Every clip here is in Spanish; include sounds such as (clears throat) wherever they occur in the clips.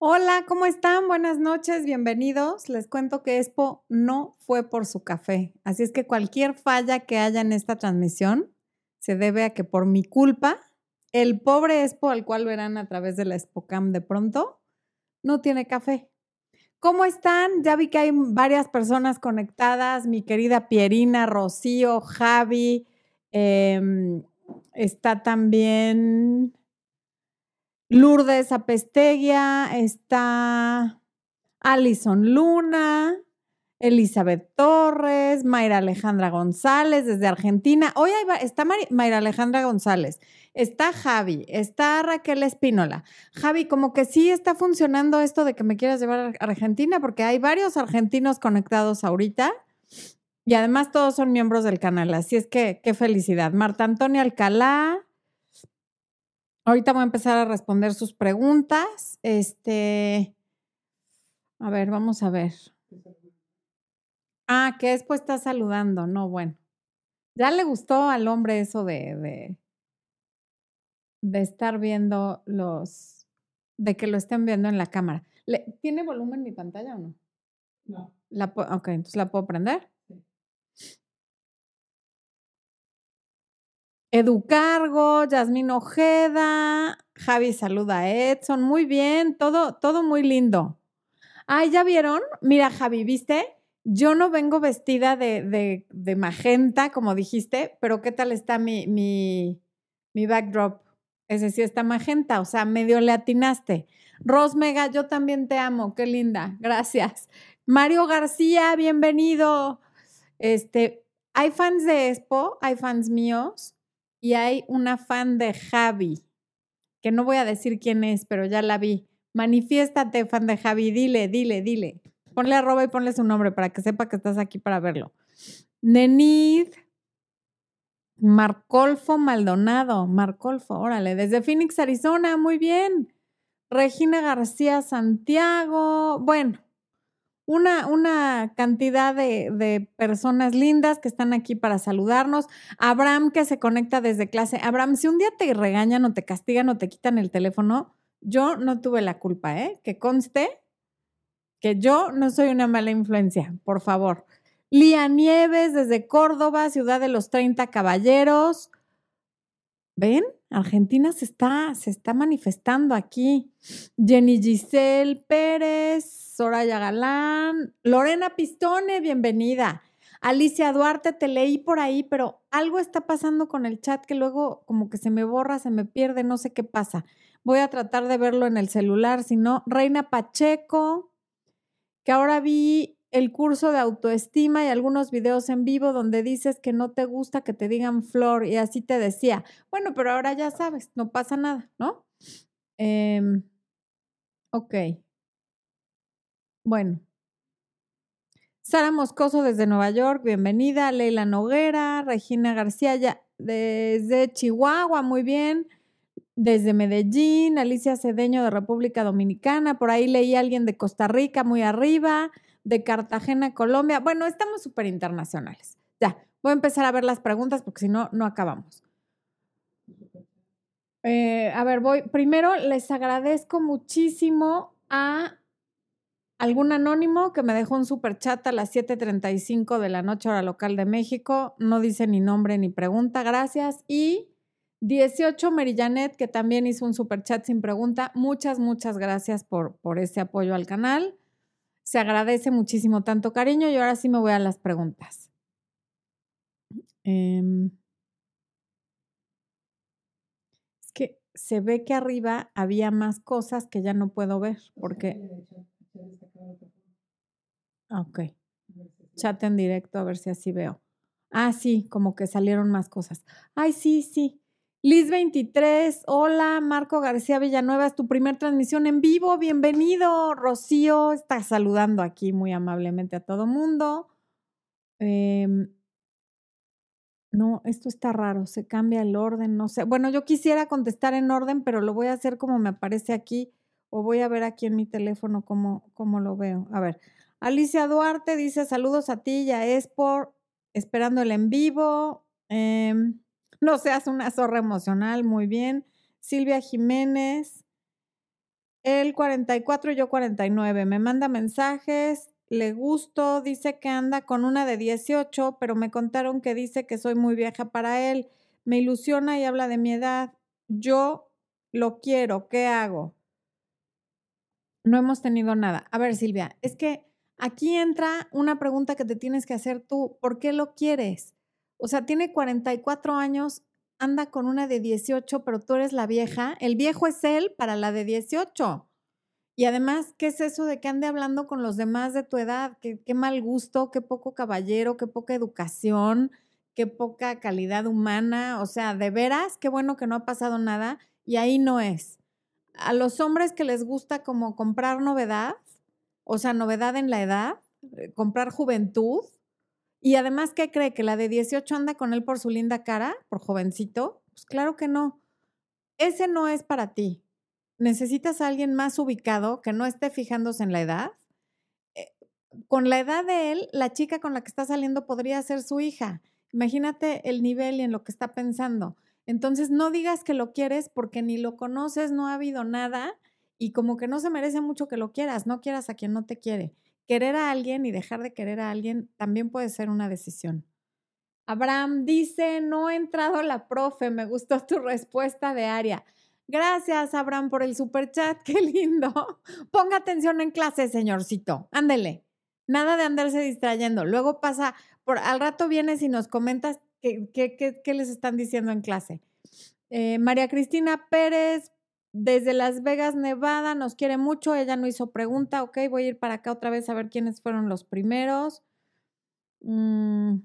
Hola, ¿cómo están? Buenas noches, bienvenidos. Les cuento que Expo no fue por su café, así es que cualquier falla que haya en esta transmisión se debe a que por mi culpa, el pobre Expo al cual verán a través de la ExpoCam de pronto, no tiene café. ¿Cómo están? Ya vi que hay varias personas conectadas, mi querida Pierina, Rocío, Javi, em, está también Lourdes Apesteguia, está Alison Luna, Elizabeth Torres, Mayra Alejandra González desde Argentina. Hoy está Mayra Alejandra González, está Javi, está Raquel Espínola. Javi, como que sí está funcionando esto de que me quieras llevar a Argentina, porque hay varios argentinos conectados ahorita. Y además todos son miembros del canal, así es que qué felicidad. Marta Antonia Alcalá, Ahorita voy a empezar a responder sus preguntas. Este, a ver, vamos a ver. Ah, que después está saludando. No, bueno. Ya le gustó al hombre eso de, de, de estar viendo los, de que lo estén viendo en la cámara. ¿Tiene volumen mi pantalla o no? No. La, ok, entonces la puedo prender. Educargo, Yasmín Ojeda, Javi saluda a Edson, muy bien, todo, todo muy lindo. Ah, ¿ya vieron? Mira, Javi, ¿viste? Yo no vengo vestida de, de, magenta, como dijiste, pero ¿qué tal está mi, mi, mi backdrop? Ese sí está magenta, o sea, medio le atinaste. Rosmega, yo también te amo, qué linda, gracias. Mario García, bienvenido. Este, hay fans de Expo, hay fans míos y hay una fan de Javi, que no voy a decir quién es, pero ya la vi. Manifiéstate, fan de Javi, dile, dile, dile. Ponle arroba y ponle su nombre para que sepa que estás aquí para verlo. Nenid, Marcolfo Maldonado, Marcolfo, órale, desde Phoenix, Arizona, muy bien. Regina García Santiago, bueno, una, una cantidad de, personas lindas que están aquí para saludarnos. Abraham que se conecta desde clase. Abraham, si un día te regañan o te castigan o te quitan el teléfono, yo no tuve la culpa, ¿eh? Que conste que yo no soy una mala influencia, por favor. Lía Nieves desde Córdoba, ciudad de los 30 caballeros. ¿Ven? Argentina se está, se está manifestando aquí. Jenny Giselle Pérez, Soraya Galán, Lorena Pistone, bienvenida. Alicia Duarte, te leí por ahí, pero algo está pasando con el chat que luego como que se me borra, se me pierde, no sé qué pasa. Voy a tratar de verlo en el celular, si no, Reina Pacheco, que ahora vi el curso de autoestima y algunos videos en vivo donde dices que no te gusta que te digan flor y así te decía. Bueno, pero ahora ya sabes, no pasa nada, ¿no? Em, ok. Bueno. Sara Moscoso desde Nueva York, bienvenida. Leila Noguera, Regina García ya desde Chihuahua, muy bien. Desde Medellín, Alicia Cedeño de República Dominicana, por ahí leí a alguien de Costa Rica muy arriba de Cartagena, Colombia. Bueno, estamos súper internacionales. Ya, voy a empezar a ver las preguntas porque si no, no acabamos. Eh, a ver, voy. Primero, les agradezco muchísimo a algún anónimo que me dejó un super chat a las 7:35 de la noche, hora local de México. No dice ni nombre ni pregunta, gracias. Y 18 Merillanet, que también hizo un super chat sin pregunta. Muchas, muchas gracias por, por ese apoyo al canal. Se agradece muchísimo tanto cariño y ahora sí me voy a las preguntas. Em, es que se ve que arriba había más cosas que ya no puedo ver porque... Ok. Chat en directo a ver si así veo. Ah, sí, como que salieron más cosas. Ay, sí, sí. Liz23, hola, Marco García Villanueva, es tu primer transmisión en vivo, bienvenido. Rocío está saludando aquí muy amablemente a todo mundo. Em, no, esto está raro, se cambia el orden, no sé. Bueno, yo quisiera contestar en orden, pero lo voy a hacer como me aparece aquí o voy a ver aquí en mi teléfono cómo, cómo lo veo. A ver, Alicia Duarte dice saludos a ti, ya es por esperando el en vivo. Eh, no seas una zorra emocional, muy bien. Silvia Jiménez. Él 44 y yo 49. Me manda mensajes, le gusto, dice que anda con una de 18, pero me contaron que dice que soy muy vieja para él. Me ilusiona y habla de mi edad. Yo lo quiero, ¿qué hago? No hemos tenido nada. A ver, Silvia, es que aquí entra una pregunta que te tienes que hacer tú. ¿Por qué lo quieres? O sea, tiene 44 años, anda con una de 18, pero tú eres la vieja. El viejo es él para la de 18. Y además, ¿qué es eso de que ande hablando con los demás de tu edad? Qué, qué mal gusto, qué poco caballero, qué poca educación, qué poca calidad humana. O sea, de veras, qué bueno que no ha pasado nada y ahí no es. A los hombres que les gusta como comprar novedad, o sea, novedad en la edad, eh, comprar juventud, y además, ¿qué cree? ¿Que la de 18 anda con él por su linda cara, por jovencito? Pues claro que no. Ese no es para ti necesitas a alguien más ubicado que no esté fijándose en la edad. Eh, con la edad de él, la chica con la que está saliendo podría ser su hija. Imagínate el nivel y en lo que está pensando. Entonces, no digas que lo quieres porque ni lo conoces, no ha habido nada y como que no se merece mucho que lo quieras, no quieras a quien no te quiere. Querer a alguien y dejar de querer a alguien también puede ser una decisión. Abraham dice, no ha entrado la profe, me gustó tu respuesta de Aria. Gracias, Abraham, por el super chat. (laughs) Qué lindo. Ponga atención en clase, señorcito. Ándele. Nada de andarse distrayendo. Luego pasa, por al rato vienes y nos comentas qué, qué, les están diciendo en clase. Eh, María Cristina Pérez, desde Las Vegas, Nevada, nos quiere mucho. Ella no hizo pregunta. Ok, voy a ir para acá otra vez a ver quiénes fueron los primeros. Mm.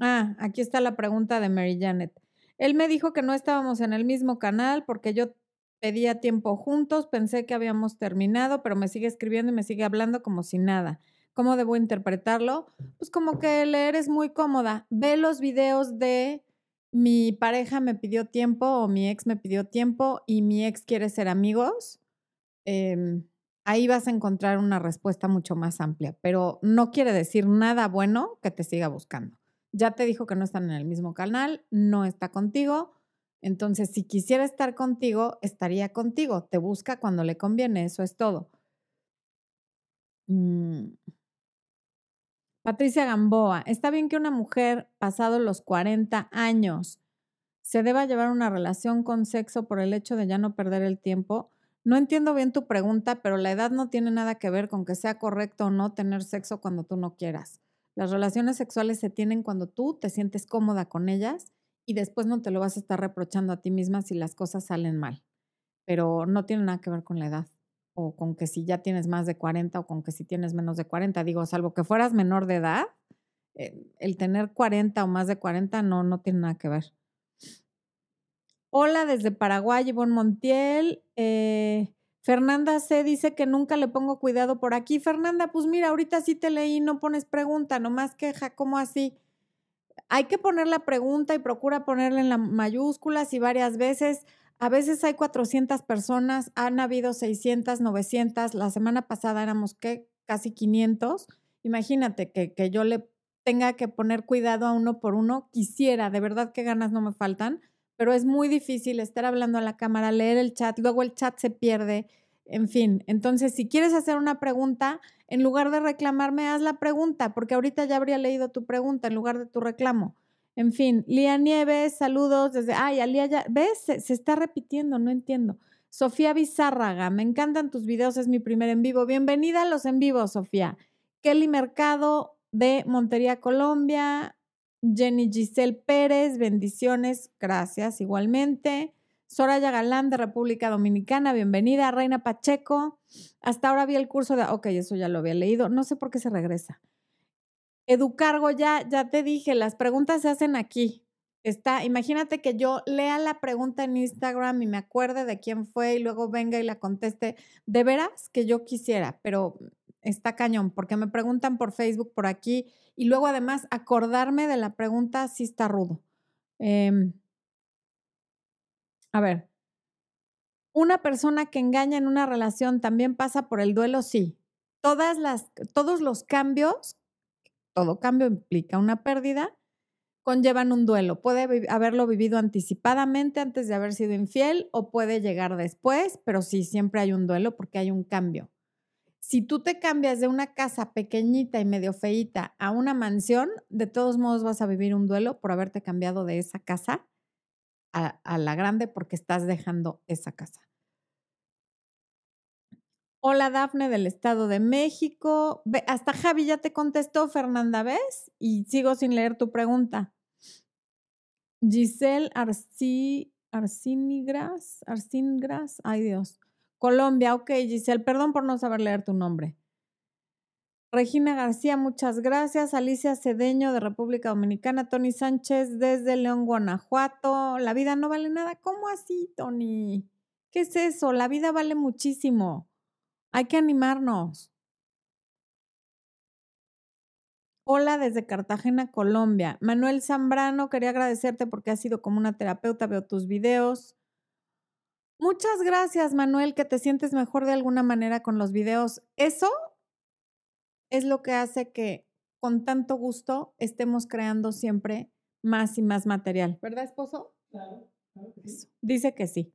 Ah, aquí está la pregunta de Mary Janet. Él me dijo que no estábamos en el mismo canal porque yo pedía tiempo juntos, pensé que habíamos terminado, pero me sigue escribiendo y me sigue hablando como si nada. ¿Cómo debo interpretarlo? Pues como que leer es muy cómoda. Ve los videos de mi pareja me pidió tiempo o mi ex me pidió tiempo y mi ex quiere ser amigos. Em, ahí vas a encontrar una respuesta mucho más amplia, pero no quiere decir nada bueno que te siga buscando ya te dijo que no están en el mismo canal, no está contigo. Entonces, si quisiera estar contigo, estaría contigo. Te busca cuando le conviene, eso es todo. Mm. Patricia Gamboa, está bien que una mujer pasado los 40 años se deba llevar una relación con sexo por el hecho de ya no perder el tiempo. No entiendo bien tu pregunta, pero la edad no tiene nada que ver con que sea correcto o no tener sexo cuando tú no quieras. Las relaciones sexuales se tienen cuando tú te sientes cómoda con ellas y después no te lo vas a estar reprochando a ti misma si las cosas salen mal. Pero no tiene nada que ver con la edad o con que si ya tienes más de 40 o con que si tienes menos de 40. Digo, salvo que fueras menor de edad, eh, el tener 40 o más de 40 no, no tiene nada que ver. Hola desde Paraguay, Ivonne Montiel. Eh, Fernanda C dice que nunca le pongo cuidado por aquí. Fernanda, pues mira, ahorita sí te leí, no pones pregunta, nomás queja, ¿cómo así? Hay que poner la pregunta y procura ponerla en las mayúsculas y varias veces. A veces hay 400 personas, han habido 600, 900. La semana pasada éramos ¿qué? casi 500. Imagínate que, que yo le tenga que poner cuidado a uno por uno. Quisiera, de verdad que ganas no me faltan pero es muy difícil estar hablando a la cámara, leer el chat, luego el chat se pierde, en fin. Entonces, si quieres hacer una pregunta, en lugar de reclamarme, haz la pregunta, porque ahorita ya habría leído tu pregunta en lugar de tu reclamo. En fin, Lía Nieves, saludos desde, ay, Alía ya, ¿ves? Se, se está repitiendo, no entiendo. Sofía Bizárraga, me encantan tus videos, es mi primer en vivo. Bienvenida a los en vivo, Sofía. Kelly Mercado de Montería, Colombia. Jenny Giselle Pérez, bendiciones, gracias igualmente. Soraya Galán de República Dominicana, bienvenida. Reina Pacheco, hasta ahora vi el curso de, ok, eso ya lo había leído, no sé por qué se regresa. Educargo, ya, ya te dije, las preguntas se hacen aquí. Está, imagínate que yo lea la pregunta en Instagram y me acuerde de quién fue y luego venga y la conteste. De veras que yo quisiera, pero está cañón, porque me preguntan por Facebook, por aquí, y luego además acordarme de la pregunta sí está rudo. Em, a ver, ¿una persona que engaña en una relación también pasa por el duelo? Sí. Todas las, todos los cambios, todo cambio implica una pérdida, conllevan un duelo. Puede haberlo vivido anticipadamente antes de haber sido infiel o puede llegar después, pero sí, siempre hay un duelo porque hay un cambio. Si tú te cambias de una casa pequeñita y medio feita a una mansión, de todos modos vas a vivir un duelo por haberte cambiado de esa casa a, a la grande porque estás dejando esa casa. Hola Dafne del Estado de México. Hasta Javi ya te contestó, Fernanda, ¿ves? Y sigo sin leer tu pregunta. Giselle Arci, Arcinigras, Arcingras, ay Dios. Colombia, ok, Giselle, perdón por no saber leer tu nombre. Regina García, muchas gracias. Alicia Cedeño de República Dominicana. Tony Sánchez desde León, Guanajuato. La vida no vale nada. ¿Cómo así, Tony? ¿Qué es eso? La vida vale muchísimo. Hay que animarnos. Hola desde Cartagena, Colombia. Manuel Zambrano, quería agradecerte porque has sido como una terapeuta, veo tus videos. Muchas gracias, Manuel, que te sientes mejor de alguna manera con los videos. Eso es lo que hace que con tanto gusto estemos creando siempre más y más material. ¿Verdad, esposo? Claro. Dice que sí.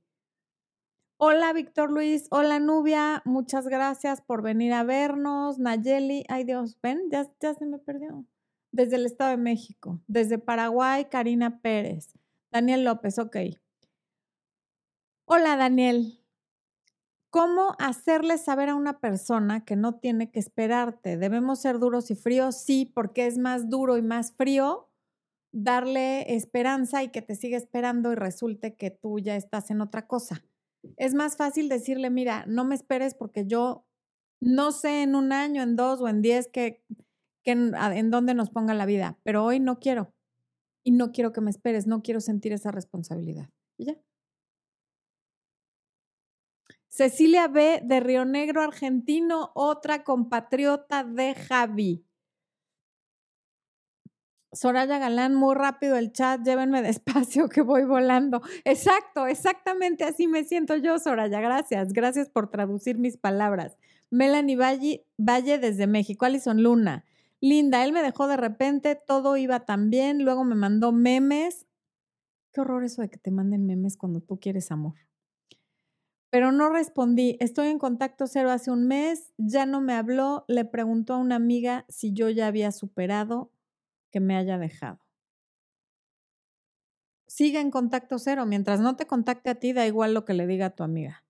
Hola, Víctor Luis. Hola, Nubia. Muchas gracias por venir a vernos. Nayeli. Ay, Dios, ven, ya, ya se me perdió. Desde el Estado de México. Desde Paraguay, Karina Pérez. Daniel López, ok. Hola, Daniel. ¿Cómo hacerle saber a una persona que no tiene que esperarte? ¿Debemos ser duros y fríos? Sí, porque es más duro y más frío darle esperanza y que te siga esperando y resulte que tú ya estás en otra cosa es más fácil decirle, mira, no me esperes porque yo no sé en un año, en dos o en diez que, en, en dónde nos ponga la vida, pero hoy no quiero. Y no quiero que me esperes, no quiero sentir esa responsabilidad. Ya. Cecilia B. de Río Negro, argentino, otra compatriota de Javi. Soraya Galán, muy rápido el chat, llévenme (laughs) despacio que voy volando. Exacto, exactamente así me siento yo, Soraya. Gracias, gracias por traducir mis palabras. Melanie Valle, Valle desde México, Alison Luna. Linda, él me dejó de repente, todo iba tan bien, luego me mandó memes. Qué horror eso de que te manden memes cuando tú quieres amor. Pero no respondí, estoy en contacto cero hace un mes, ya no me habló, le preguntó a una amiga si yo ya había superado, que me haya dejado. Sigue en contacto cero. Mientras no te contacte a ti, da igual lo que le diga a tu amiga.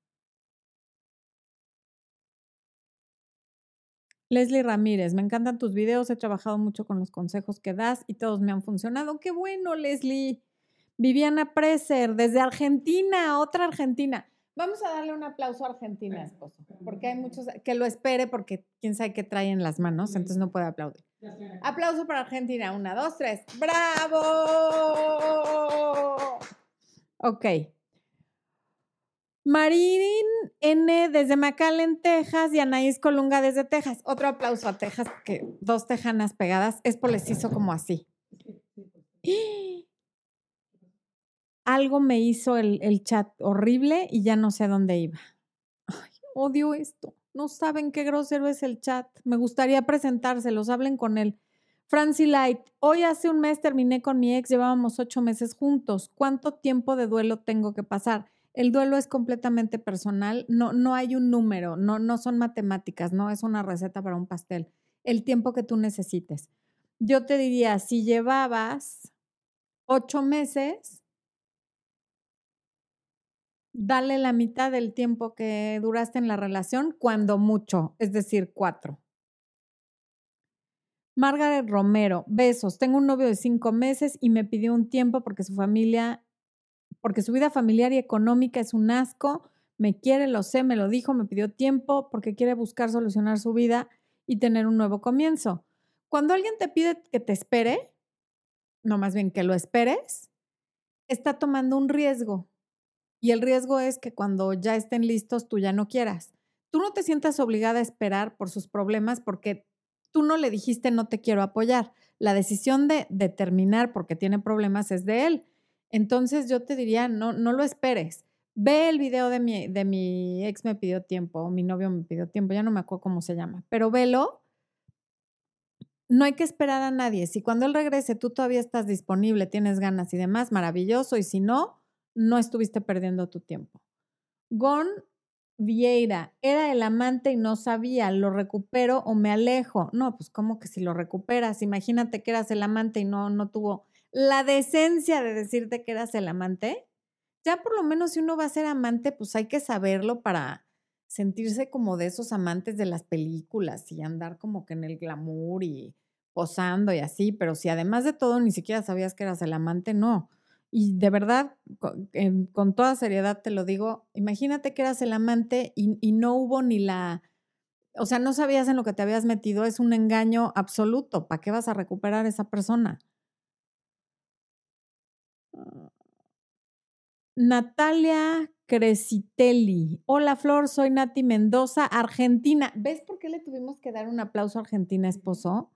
Leslie Ramírez, me encantan tus videos, he trabajado mucho con los consejos que das y todos me han funcionado. Qué bueno, Leslie. Viviana Preser, desde Argentina, otra Argentina. Vamos a darle un aplauso a Argentina, esposo, porque hay muchos que lo espere porque quién sabe qué trae en las manos, entonces no puede aplaudir. Aplauso para Argentina. Una, dos, tres. ¡Bravo! Ok. Marín N desde McAllen, Texas y Anaís Colunga desde Texas. Otro aplauso a Texas, que dos tejanas pegadas. Es por les hizo como así. (gasps) (laughs) Algo me hizo el, el, chat horrible y ya no sé a dónde iba. Ay, odio esto. No saben qué grosero es el chat. Me gustaría presentárselos, hablen con él. Francie Light, hoy hace un mes terminé con mi ex, llevábamos ocho meses juntos. ¿Cuánto tiempo de duelo tengo que pasar? El duelo es completamente personal, no, no hay un número, no, no son matemáticas, no es una receta para un pastel. El tiempo que tú necesites. Yo te diría, si llevabas ocho meses, dale la mitad del tiempo que duraste en la relación, cuando mucho, es decir, cuatro. Margaret Romero, besos. Tengo un novio de cinco meses y me pidió un tiempo porque su familia, porque su vida familiar y económica es un asco. Me quiere, lo sé, me lo dijo, me pidió tiempo porque quiere buscar solucionar su vida y tener un nuevo comienzo. Cuando alguien te pide que te espere, no más bien que lo esperes, está tomando un riesgo y el riesgo es que cuando ya estén listos, tú ya no quieras. Tú no te sientas obligada a esperar por sus problemas porque tú no le dijiste no te quiero apoyar. La decisión de, determinar porque tiene problemas es de él. Entonces yo te diría, no, no lo esperes. Ve el video de mi, de mi ex me pidió tiempo, o mi novio me pidió tiempo, ya no me acuerdo cómo se llama, pero velo no hay que esperar a nadie. Si cuando él regrese tú todavía estás disponible, tienes ganas y demás, maravilloso. Y si no, no estuviste perdiendo tu tiempo. Gon Vieira, era el amante y no sabía, lo recupero o me alejo. No, pues como que si lo recuperas, imagínate que eras el amante y no, no tuvo la decencia de decirte que eras el amante. Ya por lo menos si uno va a ser amante, pues hay que saberlo para sentirse como de esos amantes de las películas y andar como que en el glamour y posando y así, pero si además de todo ni siquiera sabías que eras el amante, no. Y de verdad, con, toda seriedad te lo digo, imagínate que eras el amante y, y, no hubo ni la, o sea, no sabías en lo que te habías metido, es un engaño absoluto. ¿Para qué vas a recuperar a esa persona? Ah. Natalia Cresitelli. Hola Flor, soy Nati Mendoza, Argentina. ¿Ves por qué le tuvimos que dar un aplauso a Argentina, esposo?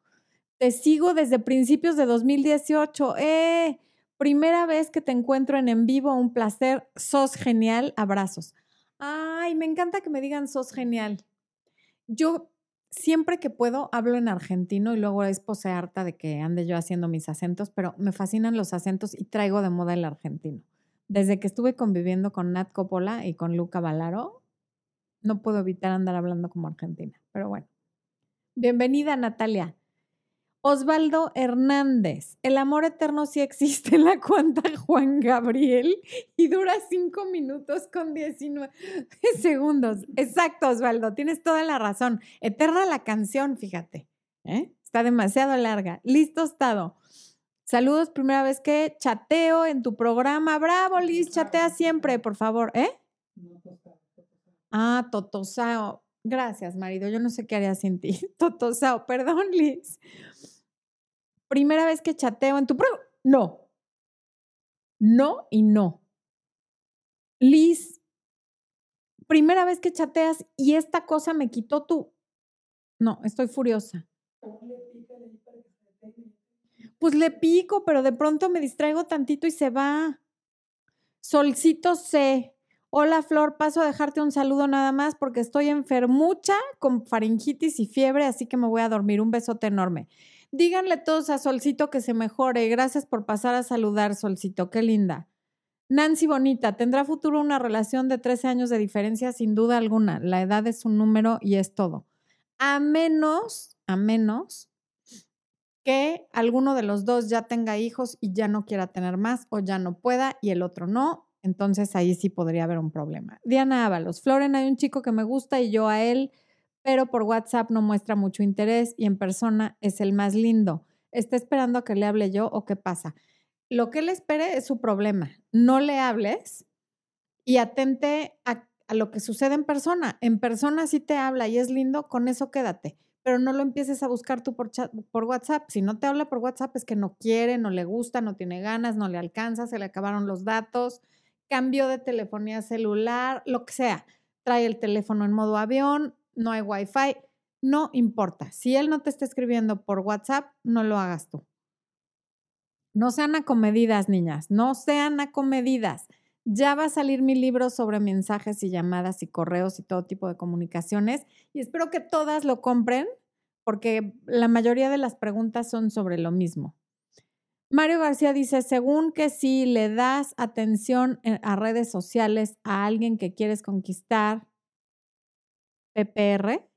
Te sigo desde principios de 2018. ¡Eh! Primera vez que te encuentro en en vivo, un placer. Sos genial. Abrazos. Ay, me encanta que me digan sos genial. Yo siempre que puedo hablo en argentino y luego es pose harta de que ande yo haciendo mis acentos, pero me fascinan los acentos y traigo de moda el argentino. Desde que estuve conviviendo con Nat Coppola y con Luca Valaro, no puedo evitar andar hablando como argentina. Pero bueno. Bienvenida, Natalia. Osvaldo Hernández, el amor eterno sí existe en (laughs) la cuenta Juan Gabriel y dura cinco minutos con 19 segundos. Exacto, Osvaldo, tienes toda la razón. Eterna la canción, fíjate. ¿eh? Está demasiado larga. Listo, estado. Saludos, primera vez que chateo en tu programa. Bravo, Liz, chatea siempre, por favor. ¿Eh? Ah, Totosao. Gracias, marido. Yo no sé qué haría sin ti. (laughs) Totosao, perdón, Liz primera vez que chateo en tu pro. No. No y no. Liz, primera vez que chateas y esta cosa me quitó tu. No, estoy furiosa. Pues le pico, pero de pronto me distraigo tantito y se va. Solcito C. Hola Flor, paso a dejarte un saludo nada más porque estoy enfermucha con faringitis y fiebre, así que me voy a dormir. Un besote enorme. Díganle todos a Solcito que se mejore. Gracias por pasar a saludar, Solcito. Qué linda. Nancy Bonita, ¿tendrá futuro una relación de 13 años de diferencia? Sin duda alguna. La edad es un número y es todo. A menos, a menos que alguno de los dos ya tenga hijos y ya no quiera tener más o ya no pueda y el otro no. Entonces ahí sí podría haber un problema. Diana Ábalos, Floren, hay un chico que me gusta y yo a él pero por WhatsApp no muestra mucho interés y en persona es el más lindo. ¿Está esperando a que le hable yo o qué pasa? Lo que él espere es su problema. No le hables y atente a, lo que sucede en persona. En persona sí te habla y es lindo, con eso quédate. Pero no lo empieces a buscar tú por, por WhatsApp. Si no te habla por WhatsApp es que no quiere, no le gusta, no tiene ganas, no le alcanza, se le acabaron los datos, cambio de telefonía celular, lo que sea. Trae el teléfono en modo avión, no hay wifi, no importa. Si él no te está escribiendo por WhatsApp, no lo hagas tú. No sean acomedidas, niñas, no sean acomedidas. Ya va a salir mi libro sobre mensajes y llamadas y correos y todo tipo de comunicaciones y espero que todas lo compren porque la mayoría de las preguntas son sobre lo mismo. Mario García dice, según que si le das atención a redes sociales a alguien que quieres conquistar, PPR,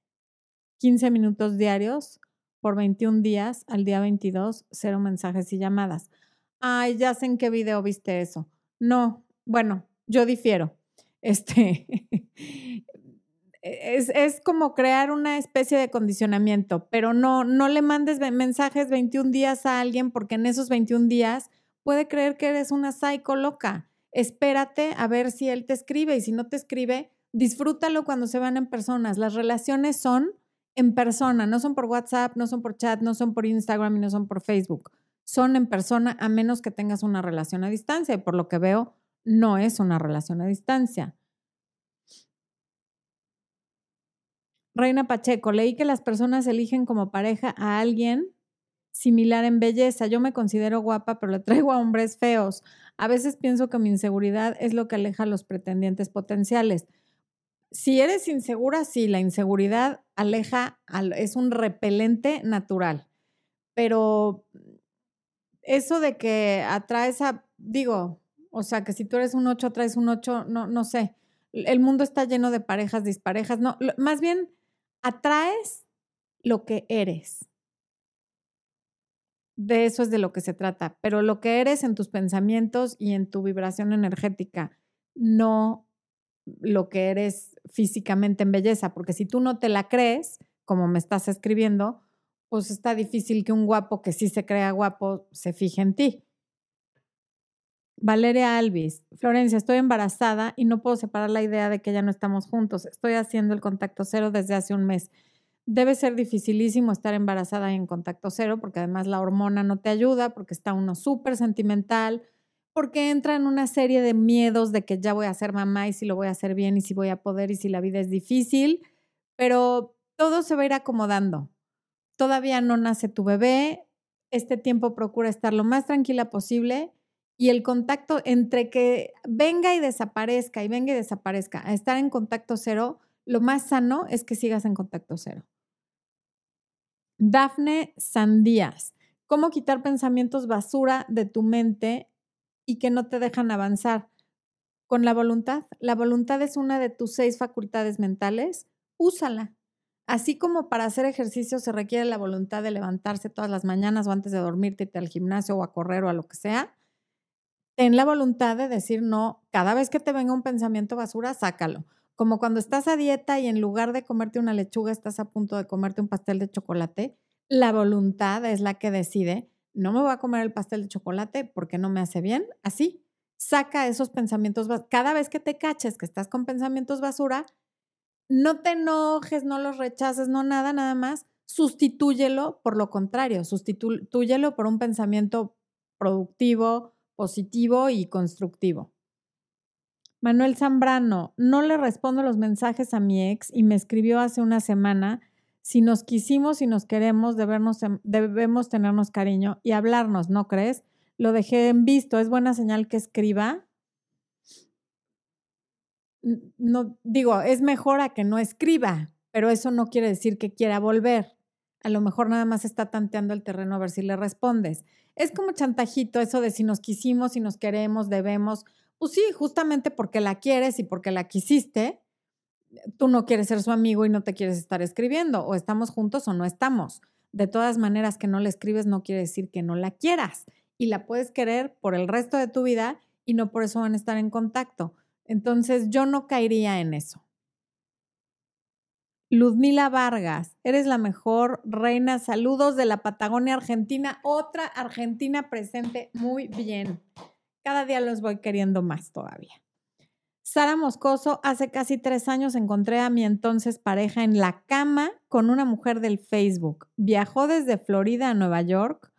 15 minutos diarios por 21 días al día 22, cero mensajes y llamadas. Ay, ya sé en qué video viste eso. No, bueno, yo difiero. (laughs) Este es, es, como crear una especie de condicionamiento, pero no, no le mandes mensajes 21 días a alguien porque en esos 21 días puede creer que eres una psycho loca. Espérate a ver si él te escribe y si no te escribe, disfrútalo cuando se van en personas. Las relaciones son en persona, no son por WhatsApp, no son por chat, no son por Instagram y no son por Facebook. Son en persona a menos que tengas una relación a distancia y por lo que veo no es una relación a distancia. Reina Pacheco, leí que las personas eligen como pareja a alguien similar en belleza. Yo me considero guapa, pero le traigo a hombres feos. A veces pienso que mi inseguridad es lo que aleja a los pretendientes potenciales si eres insegura, sí, la inseguridad aleja, es un repelente natural. pero eso de que atraes a, digo, o sea, que si tú eres un 8, atraes un 8, no, no sé. El mundo está lleno de parejas disparejas. No, más bien atraes lo que eres. De eso es de lo que se trata. Pero lo que eres en tus pensamientos y en tu vibración energética, no lo que eres físicamente en belleza. Porque si tú no te la crees, como me estás escribiendo, pues está difícil que un guapo que sí se crea guapo se fije en ti. Valeria Alvis, Florencia, estoy embarazada y no puedo separar la idea de que ya no estamos juntos. Estoy haciendo el contacto cero desde hace un mes. Debe ser dificilísimo estar embarazada en contacto cero porque además la hormona no te ayuda, porque está uno súper sentimental, porque entra en una serie de miedos de que ya voy a ser mamá y si lo voy a hacer bien y si voy a poder y si la vida es difícil, pero todo se va a ir acomodando todavía no nace tu bebé, este tiempo procura estar lo más tranquila posible y el contacto entre que venga y desaparezca y venga y desaparezca a estar en contacto cero, lo más sano es que sigas en contacto cero. Dafne Sandías, ¿cómo quitar pensamientos basura de tu mente y que no te dejan avanzar? Con la voluntad. La voluntad es una de tus seis facultades mentales. Úsala. Así como para hacer ejercicio se requiere la voluntad de levantarse todas las mañanas o antes de dormirte, irte al gimnasio o a correr o a lo que sea, ten la voluntad de decir no, cada vez que te venga un pensamiento basura, sácalo. Como cuando estás a dieta y en lugar de comerte una lechuga estás a punto de comerte un pastel de chocolate, la voluntad es la que decide, no me voy a comer el pastel de chocolate porque no me hace bien, así. Saca esos pensamientos, cada vez que te caches que estás con pensamientos basura, no te enojes, no los rechaces, no nada, nada más. Sustitúyelo por lo contrario, sustitúyelo por un pensamiento productivo, positivo y constructivo. Manuel Zambrano, no le respondo los mensajes a mi ex y me escribió hace una semana, si nos quisimos y nos queremos, debemos tenernos cariño y hablarnos, ¿no crees? Lo dejé en visto, es buena señal que escriba no digo, es mejor a que no escriba, pero eso no quiere decir que quiera volver. A lo mejor nada más está tanteando el terreno a ver si le respondes. Es como chantajito eso de si nos quisimos, si nos queremos, debemos. Pues sí, justamente porque la quieres y porque la quisiste, tú no quieres ser su amigo y no te quieres estar escribiendo. O estamos juntos o no estamos. De todas maneras, que no le escribes no quiere decir que no la quieras. Y la puedes querer por el resto de tu vida y no por eso van a estar en contacto. Entonces yo no caería en eso. Ludmila Vargas, eres la mejor reina. Saludos de la Patagonia Argentina. Otra Argentina presente. Muy bien. Cada día los voy queriendo más todavía. Sara Moscoso, hace casi tres años encontré a mi entonces pareja en la cama con una mujer del Facebook. Viajó desde Florida a Nueva York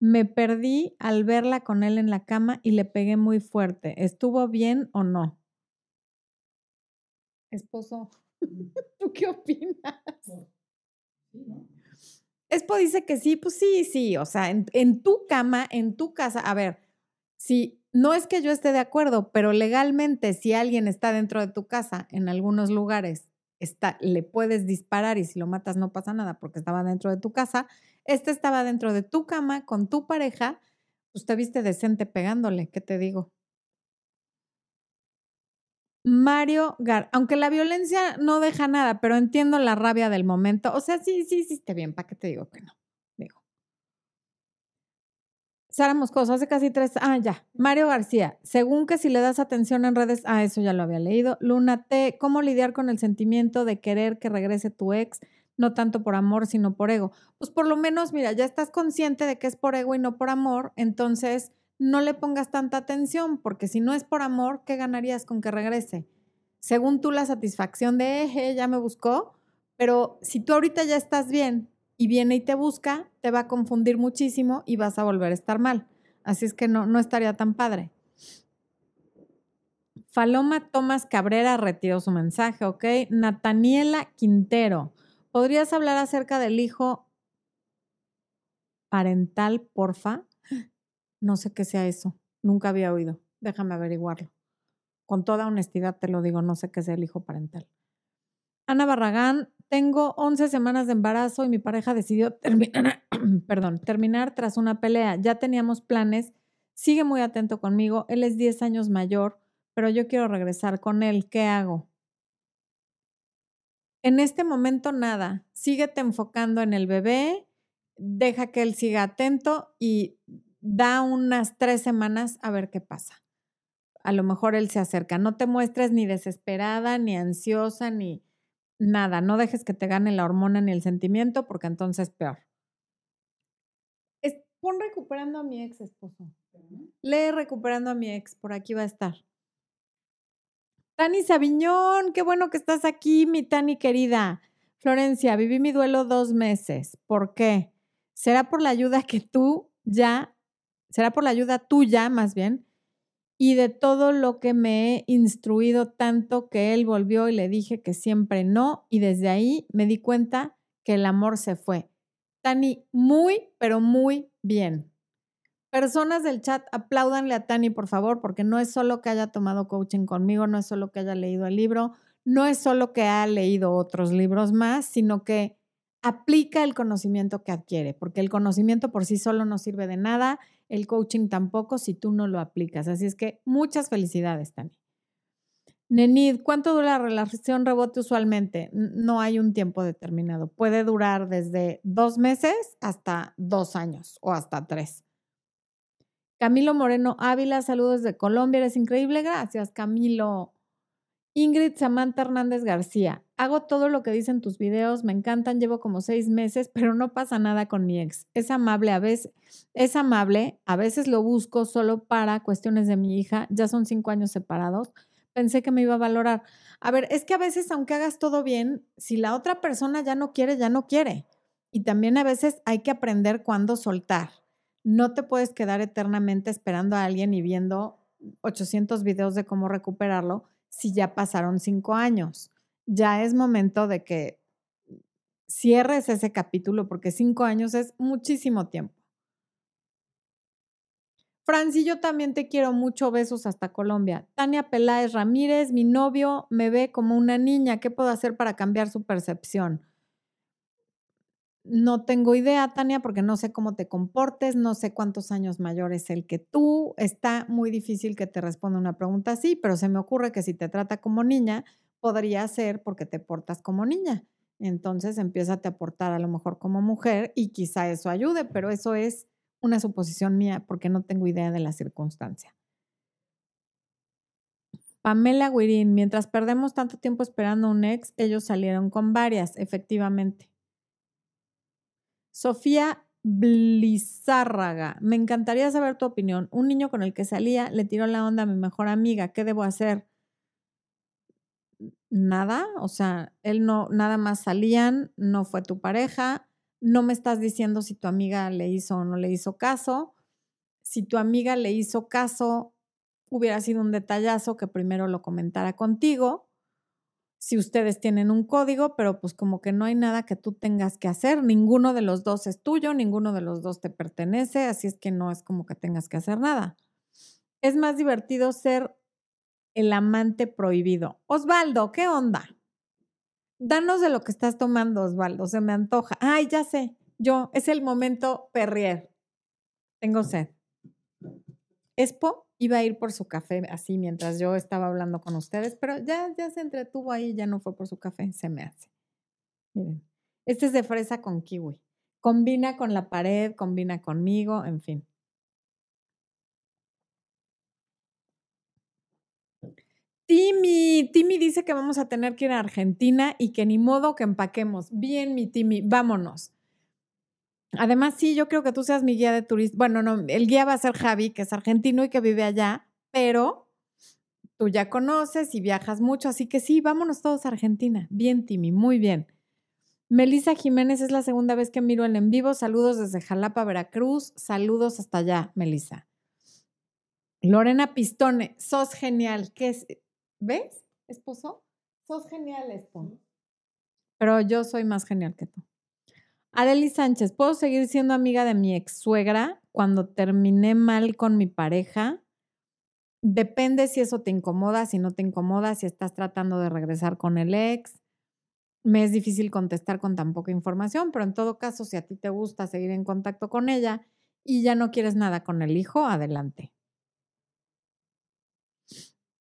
me perdí al verla con él en la cama y le pegué muy fuerte. ¿Estuvo bien o no? Esposo, (laughs) (laughs) ¿tú qué opinas? Espo dice que sí, pues sí, sí, o sea, en, en, tu cama, en tu casa, a ver, si no es que yo esté de acuerdo, pero legalmente si alguien está dentro de tu casa, en algunos lugares, está, le puedes disparar y si lo matas no pasa nada porque estaba dentro de tu casa, este estaba dentro de tu cama con tu pareja, pues te viste decente pegándole, ¿qué te digo? Mario Gar, aunque la violencia no deja nada, pero entiendo la rabia del momento. O sea, sí, sí, sí, esté bien, ¿para qué te digo que no? Sara Moscoso, hace casi tres, ah, ya. Mario García, según que si le das atención en redes, ah, eso ya lo había leído. Luna T, ¿cómo lidiar con el sentimiento de querer que regrese tu ex? no tanto por amor, sino por ego. Pues por lo menos, mira, ya estás consciente de que es por ego y no por amor, entonces no le pongas tanta atención, porque si no es por amor, ¿qué ganarías con que regrese? Según tú, la satisfacción de, eje, ya me buscó, pero si tú ahorita ya estás bien y viene y te busca, te va a confundir muchísimo y vas a volver a estar mal. Así es que no, no estaría tan padre. Faloma Tomás Cabrera retiró su mensaje, ¿ok? Nataniela Quintero. ¿Podrías hablar acerca del hijo parental, porfa? No sé qué sea eso. Nunca había oído. Déjame averiguarlo. Con toda honestidad te lo digo, no sé qué sea el hijo parental. Ana Barragán, tengo 11 semanas de embarazo y mi pareja decidió terminar, (clears throat) perdón, terminar tras una pelea. Ya teníamos planes, sigue muy atento conmigo, él es 10 años mayor, pero yo quiero regresar con él. ¿Qué hago? En este momento nada, síguete enfocando en el bebé, deja que él siga atento y da unas tres semanas a ver qué pasa. A lo mejor él se acerca. No te muestres ni desesperada, ni ansiosa, ni nada. No dejes que te gane la hormona ni el sentimiento, porque entonces peor. pon recuperando a mi ex esposo. Lee recuperando a mi ex, por aquí va a estar. Tani Sabiñón, qué bueno que estás aquí, mi Tani querida. Florencia, viví mi duelo dos meses. ¿Por qué? Será por la ayuda que tú ya, será por la ayuda tuya más bien, y de todo lo que me he instruido tanto que él volvió y le dije que siempre no, y desde ahí me di cuenta que el amor se fue. Tani, muy, pero muy bien. Personas del chat, apláudanle a Tani, por favor, porque no es solo que haya tomado coaching conmigo, no es solo que haya leído el libro, no es solo que ha leído otros libros más, sino que aplica el conocimiento que adquiere, porque el conocimiento por sí solo no sirve de nada, el coaching tampoco si tú no lo aplicas. Así es que muchas felicidades, Tani. Nenid, ¿cuánto dura la relación rebote usualmente? No hay un tiempo determinado. Puede durar desde dos meses hasta dos años o hasta tres. Camilo Moreno Ávila, saludos de Colombia, eres increíble. Gracias, Camilo. Ingrid Samantha Hernández García. Hago todo lo que dicen tus videos, me encantan, llevo como seis meses, pero no pasa nada con mi ex. Es amable a veces, es amable, a veces lo busco solo para cuestiones de mi hija, ya son cinco años separados. Pensé que me iba a valorar. A ver, es que a veces, aunque hagas todo bien, si la otra persona ya no quiere, ya no quiere. Y también a veces hay que aprender cuándo soltar. No te puedes quedar eternamente esperando a alguien y viendo 800 videos de cómo recuperarlo si ya pasaron cinco años. Ya es momento de que cierres ese capítulo porque cinco años es muchísimo tiempo. Franci, yo también te quiero mucho. Besos hasta Colombia. Tania Peláez Ramírez, mi novio me ve como una niña. ¿Qué puedo hacer para cambiar su percepción? No tengo idea, Tania, porque no sé cómo te comportes, no sé cuántos años mayor es el que tú. Está muy difícil que te responda una pregunta así, pero se me ocurre que si te trata como niña, podría ser porque te portas como niña. Entonces empieza a portar a lo mejor como mujer y quizá eso ayude, pero eso es una suposición mía porque no tengo idea de la circunstancia. Pamela Guirín, mientras perdemos tanto tiempo esperando a un ex, ellos salieron con varias, efectivamente. Sofía Blizárraga, me encantaría saber tu opinión. Un niño con el que salía le tiró la onda a mi mejor amiga. ¿Qué debo hacer? Nada, o sea, él no, nada más salían, no fue tu pareja, no me estás diciendo si tu amiga le hizo o no le hizo caso. Si tu amiga le hizo caso, hubiera sido un detallazo que primero lo comentara contigo si ustedes tienen un código, pero pues como que no hay nada que tú tengas que hacer, ninguno de los dos es tuyo, ninguno de los dos te pertenece, así es que no es como que tengas que hacer nada. Es más divertido ser el amante prohibido. Osvaldo, ¿qué onda? Danos de lo que estás tomando, Osvaldo, se me antoja. Ay, ya sé, yo, es el momento perrier. Tengo sed. Expo iba a ir por su café así mientras yo estaba hablando con ustedes, pero ya, ya se entretuvo ahí, ya no fue por su café, se me hace. Miren, este es de fresa con kiwi. Combina con la pared, combina conmigo, en fin. Timmy, Timmy dice que vamos a tener que ir a Argentina y que ni modo que empaquemos. Bien, mi Timmy, vámonos. Además, sí, yo creo que tú seas mi guía de turista. Bueno, no, el guía va a ser Javi, que es argentino y que vive allá, pero tú ya conoces y viajas mucho, así que sí, vámonos todos a Argentina. Bien, Timmy, muy bien. Melissa Jiménez es la segunda vez que miro el en vivo. Saludos desde Jalapa, Veracruz. Saludos hasta allá, Melissa. Lorena Pistone, sos genial. ¿Qué es? ¿Ves, esposo? Sos genial, esposo. Pero yo soy más genial que tú. Adeli Sánchez, ¿puedo seguir siendo amiga de mi ex suegra cuando terminé mal con mi pareja? Depende si eso te incomoda, si no te incomoda, si estás tratando de regresar con el ex. me es difícil contestar con tan poca información, pero en todo caso, si a ti te gusta seguir en contacto con ella y ya no quieres nada con el hijo, adelante.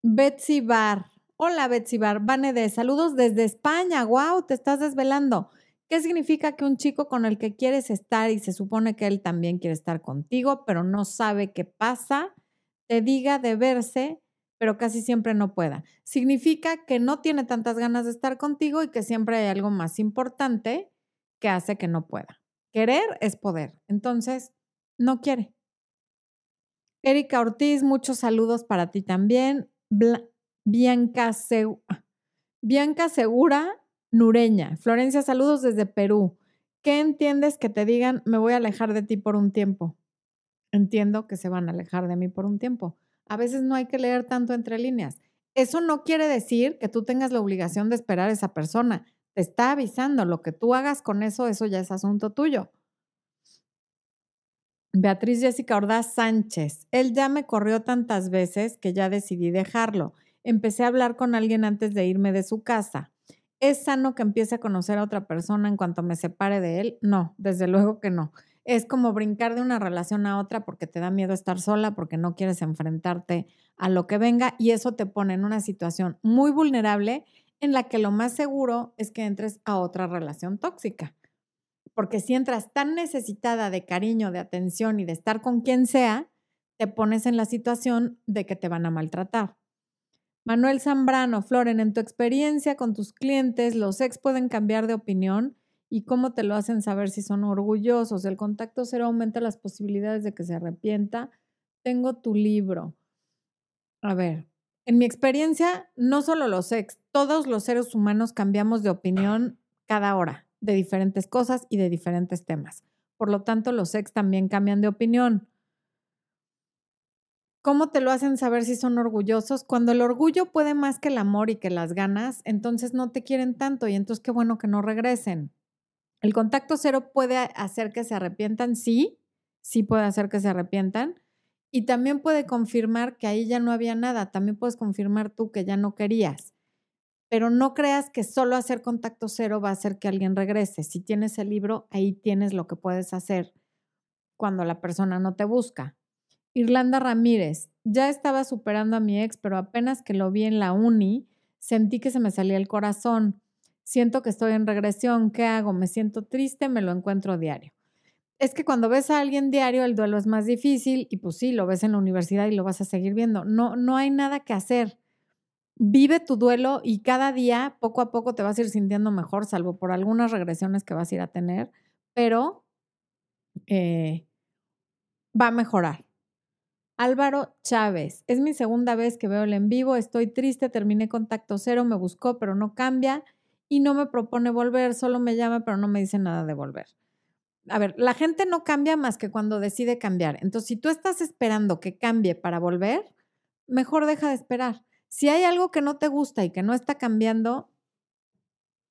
Betsy Bar. Hola Betsy Bar. Vane saludos desde España. Wow, te estás desvelando. ¿Qué significa que un chico con el que quieres estar y se supone que él también quiere estar contigo, pero no sabe qué pasa, te diga de verse pero casi siempre no pueda. Significa que no tiene tantas ganas de estar contigo y que siempre hay algo más importante que hace que no pueda. Querer es poder. Entonces, no quiere. Erika Ortiz, muchos saludos para ti también. Bianca, Bianca Segura Nureña. Florencia, saludos desde Perú. ¿Qué entiendes que te digan me voy a alejar de ti por un tiempo? Entiendo que se van a alejar de mí por un tiempo a veces no hay que leer tanto entre líneas. Eso no quiere decir que tú tengas la obligación de esperar a esa persona. Te está avisando. Lo que tú hagas con eso, eso ya es asunto tuyo. Beatriz Jessica Ordaz Sánchez. Él ya me corrió tantas veces que ya decidí dejarlo. Empecé a hablar con alguien antes de irme de su casa. ¿Es sano que empiece a conocer a otra persona en cuanto me separe de él? No, desde luego que no es como brincar de una relación a otra porque te da miedo estar sola, porque no quieres enfrentarte a lo que venga y eso te pone en una situación muy vulnerable en la que lo más seguro es que entres a otra relación tóxica. Porque si entras tan necesitada de cariño, de atención y de estar con quien sea, te pones en la situación de que te van a maltratar. Manuel Zambrano, Floren, en tu experiencia con tus clientes, ¿los ex pueden cambiar de opinión? y cómo te lo hacen saber si son orgullosos. El contacto cero aumenta las posibilidades de que se arrepienta. Tengo tu libro. A ver, en mi experiencia, no solo los ex, todos los seres humanos cambiamos de opinión cada hora de diferentes cosas y de diferentes temas. Por lo tanto, los ex también cambian de opinión. ¿Cómo te lo hacen saber si son orgullosos? Cuando el orgullo puede más que el amor y que las ganas, entonces no te quieren tanto y entonces qué bueno que no regresen. El contacto cero puede hacer que se arrepientan, sí, sí puede hacer que se arrepientan. Y también puede confirmar que ahí ya no había nada. También puedes confirmar tú que ya no querías. Pero no creas que solo hacer contacto cero va a hacer que alguien regrese. Si tienes el libro, ahí tienes lo que puedes hacer cuando la persona no te busca. Irlanda Ramírez, ya estaba superando a mi ex, pero apenas que lo vi en la uni, sentí que se me salía el corazón siento que estoy en regresión, ¿qué hago? Me siento triste, me lo encuentro diario. Es que cuando ves a alguien diario, el duelo es más difícil y pues sí, lo ves en la universidad y lo vas a seguir viendo. No, no hay nada que hacer. Vive tu duelo y cada día, poco a poco, te vas a ir sintiendo mejor, salvo por algunas regresiones que vas a ir a tener, pero eh, va a mejorar. Álvaro Chávez, es mi segunda vez que veo el en vivo, estoy triste, terminé contacto cero, me buscó, pero no cambia y no me propone volver, solo me llama, pero no me dice nada de volver. A ver, la gente no cambia más que cuando decide cambiar. Entonces, si tú estás esperando que cambie para volver, mejor deja de esperar. Si hay algo que no te gusta y que no está cambiando,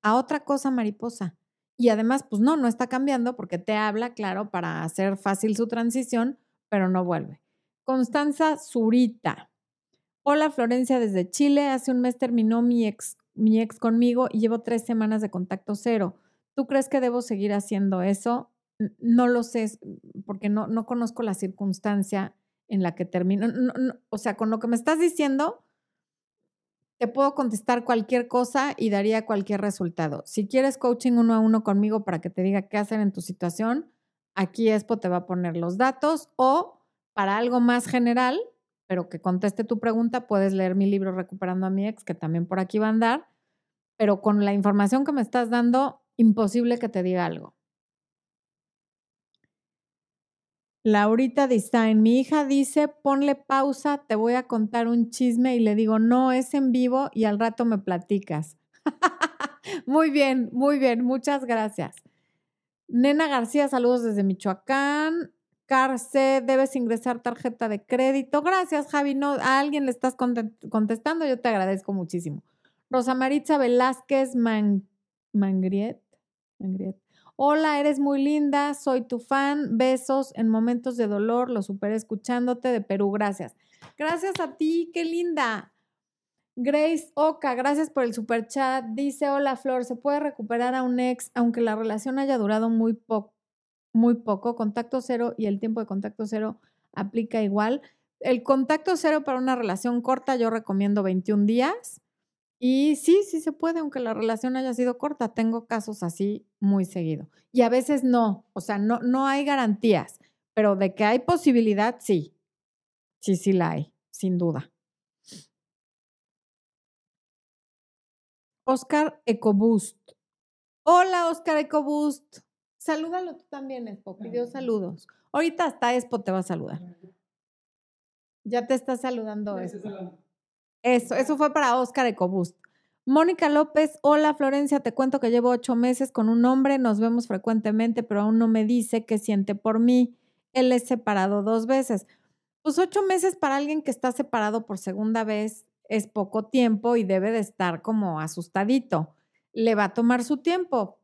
a otra cosa mariposa. Y además, pues no, no está cambiando porque te habla, claro, para hacer fácil su transición, pero no vuelve. Constanza Zurita. Hola Florencia desde Chile. Hace un mes terminó mi ex mi ex conmigo y llevo tres semanas de contacto cero. ¿Tú crees que debo seguir haciendo eso? No lo sé, porque no, no conozco la circunstancia en la que termino. o sea, con lo que me estás diciendo, te puedo contestar cualquier cosa y daría cualquier resultado. Si quieres coaching uno a uno conmigo para que te diga qué hacer en tu situación, aquí Expo te va a poner los datos o para algo más general, pero que conteste tu pregunta, puedes leer mi libro Recuperando a mi ex, que también por aquí va a andar, pero con la información que me estás dando, imposible que te diga algo. Laurita Design, mi hija dice, ponle pausa, te voy a contar un chisme y le digo, no, es en vivo y al rato me platicas. (laughs) muy bien, muy bien, muchas gracias. Nena García, saludos desde Michoacán. Carce, debes ingresar tarjeta de crédito. Gracias, Javi. No, a alguien le estás contestando, yo te agradezco muchísimo. Rosa Maritza Velázquez Mangriet. Mangriet. Hola, eres muy linda, soy tu fan. Besos en momentos de dolor, lo superé escuchándote de Perú. Gracias. Gracias a ti, qué linda. Grace Oka, gracias por el super chat. Dice, hola Flor, ¿se puede recuperar a un ex aunque la relación haya durado muy, poco muy poco? Contacto cero y el tiempo de contacto cero aplica igual. El contacto cero para una relación corta yo recomiendo 21 días. Y sí, sí se puede, aunque la relación haya sido corta. Tengo casos así muy seguido. Y a veces no, o sea, no, no hay garantías, pero de que hay posibilidad, sí. Sí, sí la hay, sin duda. Oscar Ecoboost. Hola, Oscar Ecoboost. Salúdalo tú también, Expo. Pidió saludos. Ahorita hasta Expo te va a saludar. Ya te está saludando Expo. Eso, eso fue para Oscar Ecoboost. Mónica López, hola Florencia, te cuento que llevo ocho meses con un hombre, nos vemos frecuentemente, pero aún no me dice qué siente por mí. Él es separado dos veces. Pues ocho meses para alguien que está separado por segunda vez es poco tiempo y debe de estar como asustadito. Le va a tomar su tiempo.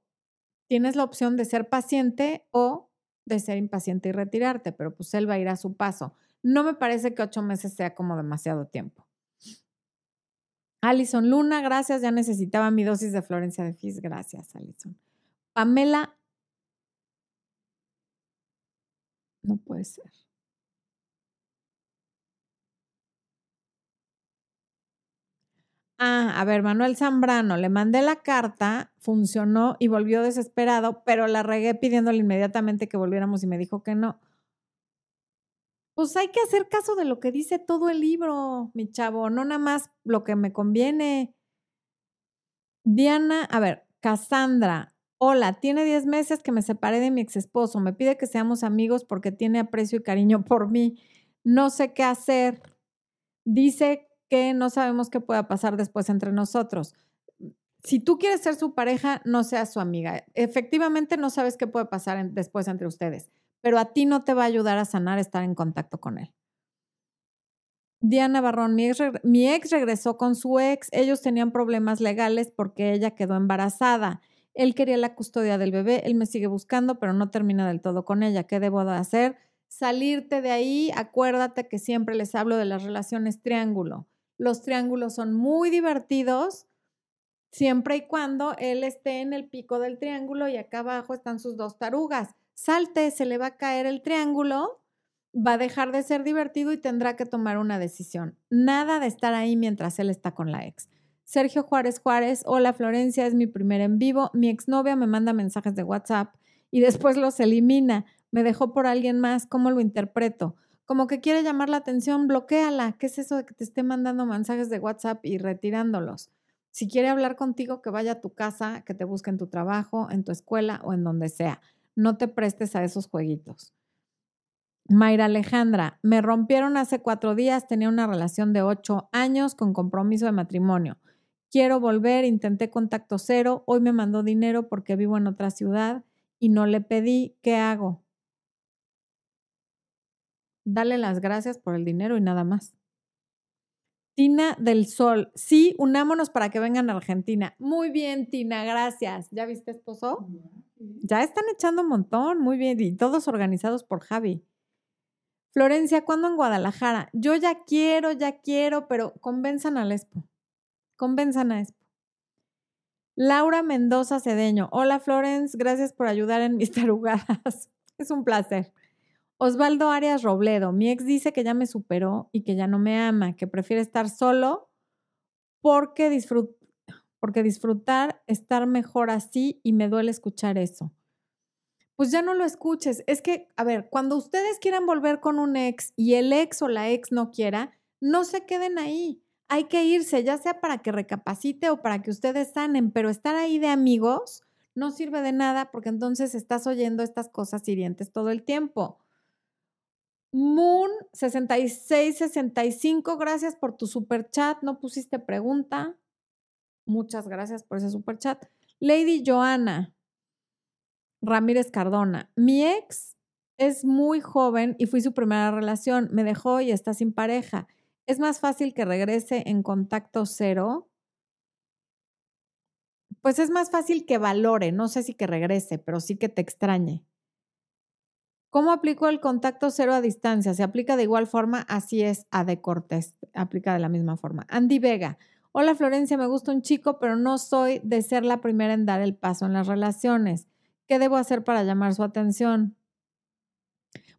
Tienes la opción de ser paciente o de ser impaciente y retirarte, pero pues él va a ir a su paso. No me parece que ocho meses sea como demasiado tiempo. Alison Luna, gracias. Ya necesitaba mi dosis de Florencia de Fis. Gracias, Alison. Pamela. No puede ser. Ah, a ver, Manuel Zambrano, le mandé la carta, funcionó y volvió desesperado, pero la regué pidiéndole inmediatamente que volviéramos y me dijo que no. Pues hay que hacer caso de lo que dice todo el libro, mi chavo, no nada más lo que me conviene. Diana, a ver, Cassandra, hola, tiene 10 meses que me separé de mi ex esposo, me pide que seamos amigos porque tiene aprecio y cariño por mí. No sé qué hacer. Dice que no sabemos qué pueda pasar después entre nosotros. Si tú quieres ser su pareja, no seas su amiga. Efectivamente, no sabes qué puede pasar después entre ustedes pero a ti no te va a ayudar a sanar estar en contacto con él. Diana Barrón, mi ex, regresó con su ex, ellos tenían problemas legales porque ella quedó embarazada. Él quería la custodia del bebé, él me sigue buscando, pero no termina del todo con ella. ¿Qué debo de hacer? Salirte de ahí, acuérdate que siempre les hablo de las relaciones triángulo. Los triángulos son muy divertidos siempre y cuando él esté en el pico del triángulo y acá abajo están sus dos tarugas salte, se le va a caer el triángulo, va a dejar de ser divertido y tendrá que tomar una decisión. Nada de estar ahí mientras él está con la ex. Sergio Juárez Juárez, hola Florencia, es mi primer en vivo. Mi exnovia me manda mensajes de WhatsApp y después los elimina. Me dejó por alguien más, ¿cómo lo interpreto? Como que quiere llamar la atención, bloqueala. ¿Qué es eso de que te esté mandando mensajes de WhatsApp y retirándolos? Si quiere hablar contigo, que vaya a tu casa, que te busque en tu trabajo, en tu escuela o en donde sea no te prestes a esos jueguitos. Mayra Alejandra, me rompieron hace cuatro días, tenía una relación de ocho años con compromiso de matrimonio. Quiero volver, intenté contacto cero, hoy me mandó dinero porque vivo en otra ciudad y no le pedí, ¿qué hago? Dale las gracias por el dinero y nada más. Tina del Sol, sí, unámonos para que vengan a Argentina. Muy bien, Tina, gracias. ¿Ya viste, esposo? Ya están echando un montón, muy bien, y todos organizados por Javi. Florencia, ¿cuándo en Guadalajara? Yo ya quiero, ya quiero, pero convenzan al Expo. Convenzan a Expo. Laura Mendoza Cedeño. Hola, Florence, gracias por ayudar en mis (laughs) tarugadas. es un placer. Osvaldo Arias Robledo. Mi ex dice que ya me superó y que ya no me ama, que prefiere estar solo porque disfruta porque disfrutar, estar mejor así y me duele escuchar eso. Pues ya no lo escuches. Es que, a ver, cuando ustedes quieran volver con un ex y el ex o la ex no quiera, no se queden ahí. Hay que irse, ya sea para que recapacite o para que ustedes sanen, pero estar ahí de amigos no sirve de nada porque entonces estás oyendo estas cosas hirientes todo el tiempo. Moon 6665, gracias por tu super chat. No pusiste pregunta. Muchas gracias por ese super chat. Lady Joana Ramírez Cardona. Mi ex es muy joven y fui su primera relación. Me dejó y está sin pareja. Es más fácil que regrese en contacto cero. Pues es más fácil que valore, no sé si que regrese, pero sí que te extrañe. ¿Cómo aplico el contacto cero a distancia? ¿Se aplica de igual forma? Así es, a de Cortés, aplica de la misma forma. Andy Vega, Hola Florencia, me gusta un chico, pero no soy de ser la primera en dar el paso en las relaciones. ¿Qué debo hacer para llamar su atención?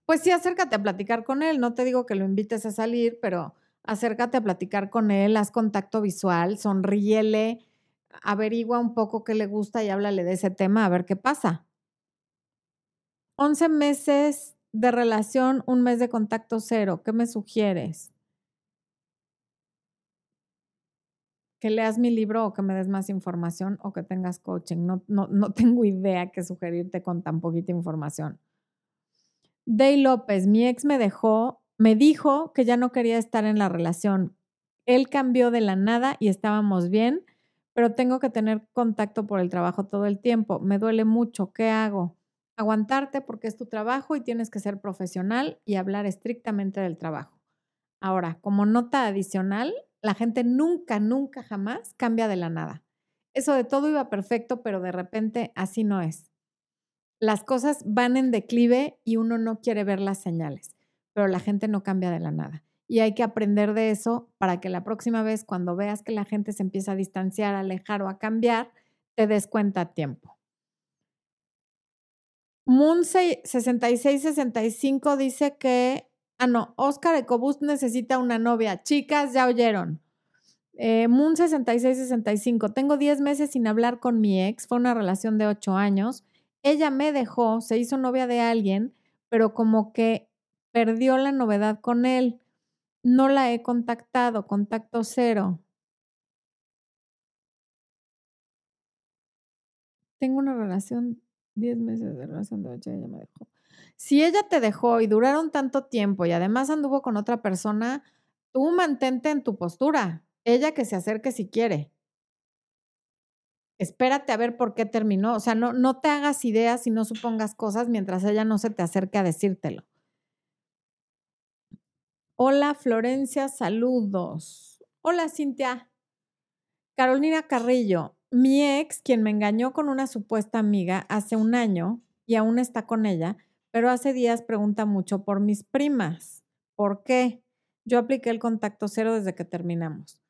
Pues sí, acércate a platicar con él. No te digo que lo invites a salir, pero acércate a platicar con él, haz contacto visual, sonríele, averigua un poco qué le gusta y háblale de ese tema, a ver qué pasa. 11 meses de relación, un mes de contacto cero. ¿Qué me sugieres? Que leas mi libro o que me des más información o que tengas coaching. No, no, no (laughs) tengo idea qué sugerirte con tan poquita información. Day López, mi ex me dejó, me dijo que ya no quería estar en la relación. Él cambió de la nada y estábamos bien, pero tengo que tener contacto por el trabajo todo el tiempo. Me duele mucho. ¿Qué hago? Aguantarte porque es tu trabajo y tienes que ser profesional y hablar estrictamente del trabajo. Ahora, como nota adicional, la gente nunca, nunca, jamás cambia de la nada. Eso de todo iba perfecto, pero de repente así no es las cosas van en declive y uno no quiere ver las señales, pero la gente no cambia de la nada. Y hay que aprender de eso para que la próxima vez, cuando veas que la gente se empieza a distanciar, a alejar o a cambiar, te des cuenta a tiempo. Moon 6665 dice que, ah, no, Oscar Ecobus necesita una novia. Chicas, ya oyeron. Eh, Moon 6665, tengo 10 meses sin hablar con mi ex, fue una relación de 8 años ella me dejó, se hizo novia de alguien, pero como que perdió la novedad con él. No la he contactado, contacto cero. Tengo una relación, 10 meses de relación de ocho, ella me dejó. Si ella te dejó y duraron tanto tiempo y además anduvo con otra persona, tú mantente en tu postura. Ella que se acerque si quiere espérate a ver por qué terminó. O sea, no, no te hagas ideas y no supongas cosas mientras ella no se te acerque a decírtelo. Hola Florencia, saludos. Hola Cintia. Carolina Carrillo, mi ex, quien me engañó con una supuesta amiga hace un año y aún está con ella, pero hace días pregunta mucho por mis primas. ¿Por qué? Yo apliqué el contacto cero desde que terminamos.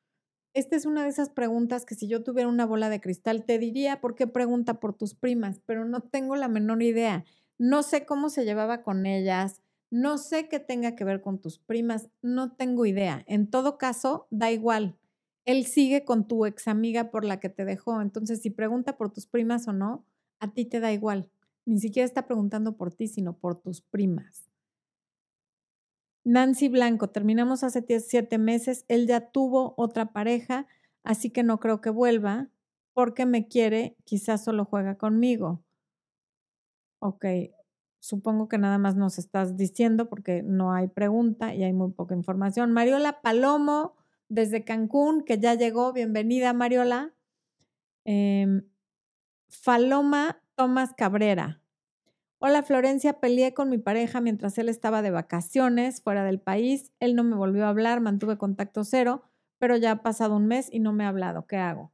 Esta es una de esas preguntas que si yo tuviera una bola de cristal te diría por qué pregunta por tus primas, pero no tengo la menor idea. No sé cómo se llevaba con ellas, no sé qué tenga que ver con tus primas, no tengo idea. En todo caso, da igual. Él sigue con tu ex amiga por la que te dejó. Entonces, si pregunta por tus primas o no, a ti te da igual. Ni siquiera está preguntando por ti, sino por tus primas. Nancy Blanco, terminamos hace siete meses, él ya tuvo otra pareja, así que no creo que vuelva porque me quiere, quizás solo juega conmigo. Ok, supongo que nada más nos estás diciendo porque no hay pregunta y hay muy poca información. Mariola Palomo, desde Cancún, que ya llegó, bienvenida Mariola. Em, Faloma Tomás Cabrera, Hola Florencia, peleé con mi pareja mientras él estaba de vacaciones fuera del país. Él no me volvió a hablar, mantuve contacto cero, pero ya ha pasado un mes y no me ha hablado. ¿Qué hago?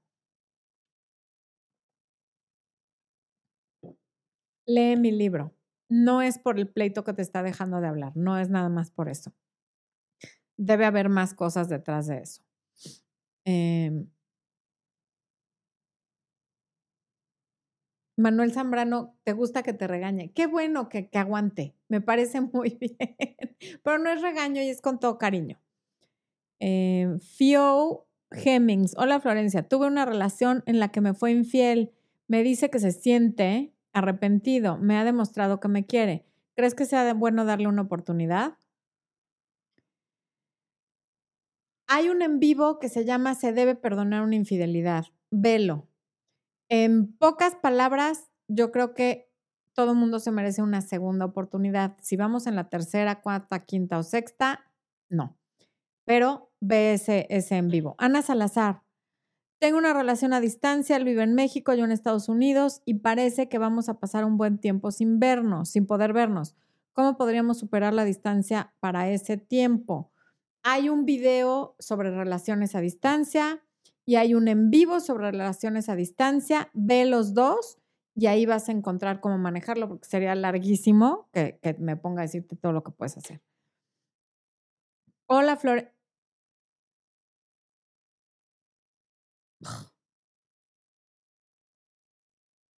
Lee mi libro. No es por el pleito que te está dejando de hablar, no es nada más por eso. Debe haber más cosas detrás de eso. Eh, Manuel Zambrano, ¿te gusta que te regañe? Qué bueno que, aguante, me parece (laughs) muy bien, pero no es regaño y es con todo cariño. Eh, Fio Hemmings, hola Florencia, tuve una relación en la que me fue infiel, me dice que se siente arrepentido, me ha demostrado que me quiere. ¿Crees que sea bueno darle una oportunidad? Hay un en vivo que se llama Se debe perdonar una infidelidad. Velo, en pocas palabras, yo creo que todo mundo se merece una segunda oportunidad. Si vamos en la tercera, cuarta, quinta o sexta, no. Pero ve ese en vivo. Ana Salazar, tengo una relación a distancia, él vive en México, yo en Estados Unidos y parece que vamos a pasar un buen tiempo sin vernos, sin poder vernos. ¿Cómo podríamos superar la distancia para ese tiempo? Hay un video sobre relaciones a distancia, y hay un en vivo sobre relaciones a distancia. Ve los dos y ahí vas a encontrar cómo manejarlo porque sería larguísimo que, me ponga a decirte todo lo que puedes hacer. Hola, Flor.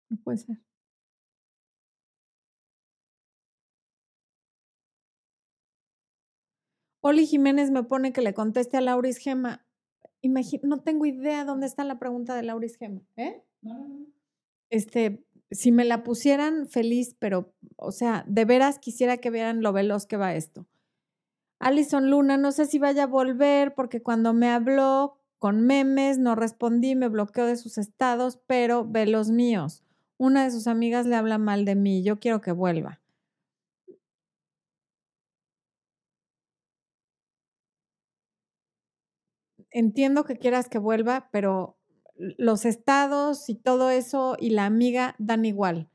No puede ser. Oli Jiménez me pone que le conteste a Lauris Gema. No tengo idea dónde está la pregunta de Lauris Gema. ¿Eh? Este, si me la pusieran feliz, pero, o sea, de veras quisiera que vieran lo veloz que va esto. Alison Luna, no sé si vaya a volver porque cuando me habló con memes no respondí, me bloqueó de sus estados, pero ve los míos. Una de sus amigas le habla mal de mí, yo quiero que vuelva. Entiendo que quieras que vuelva, pero los estados y todo eso y la amiga dan igual.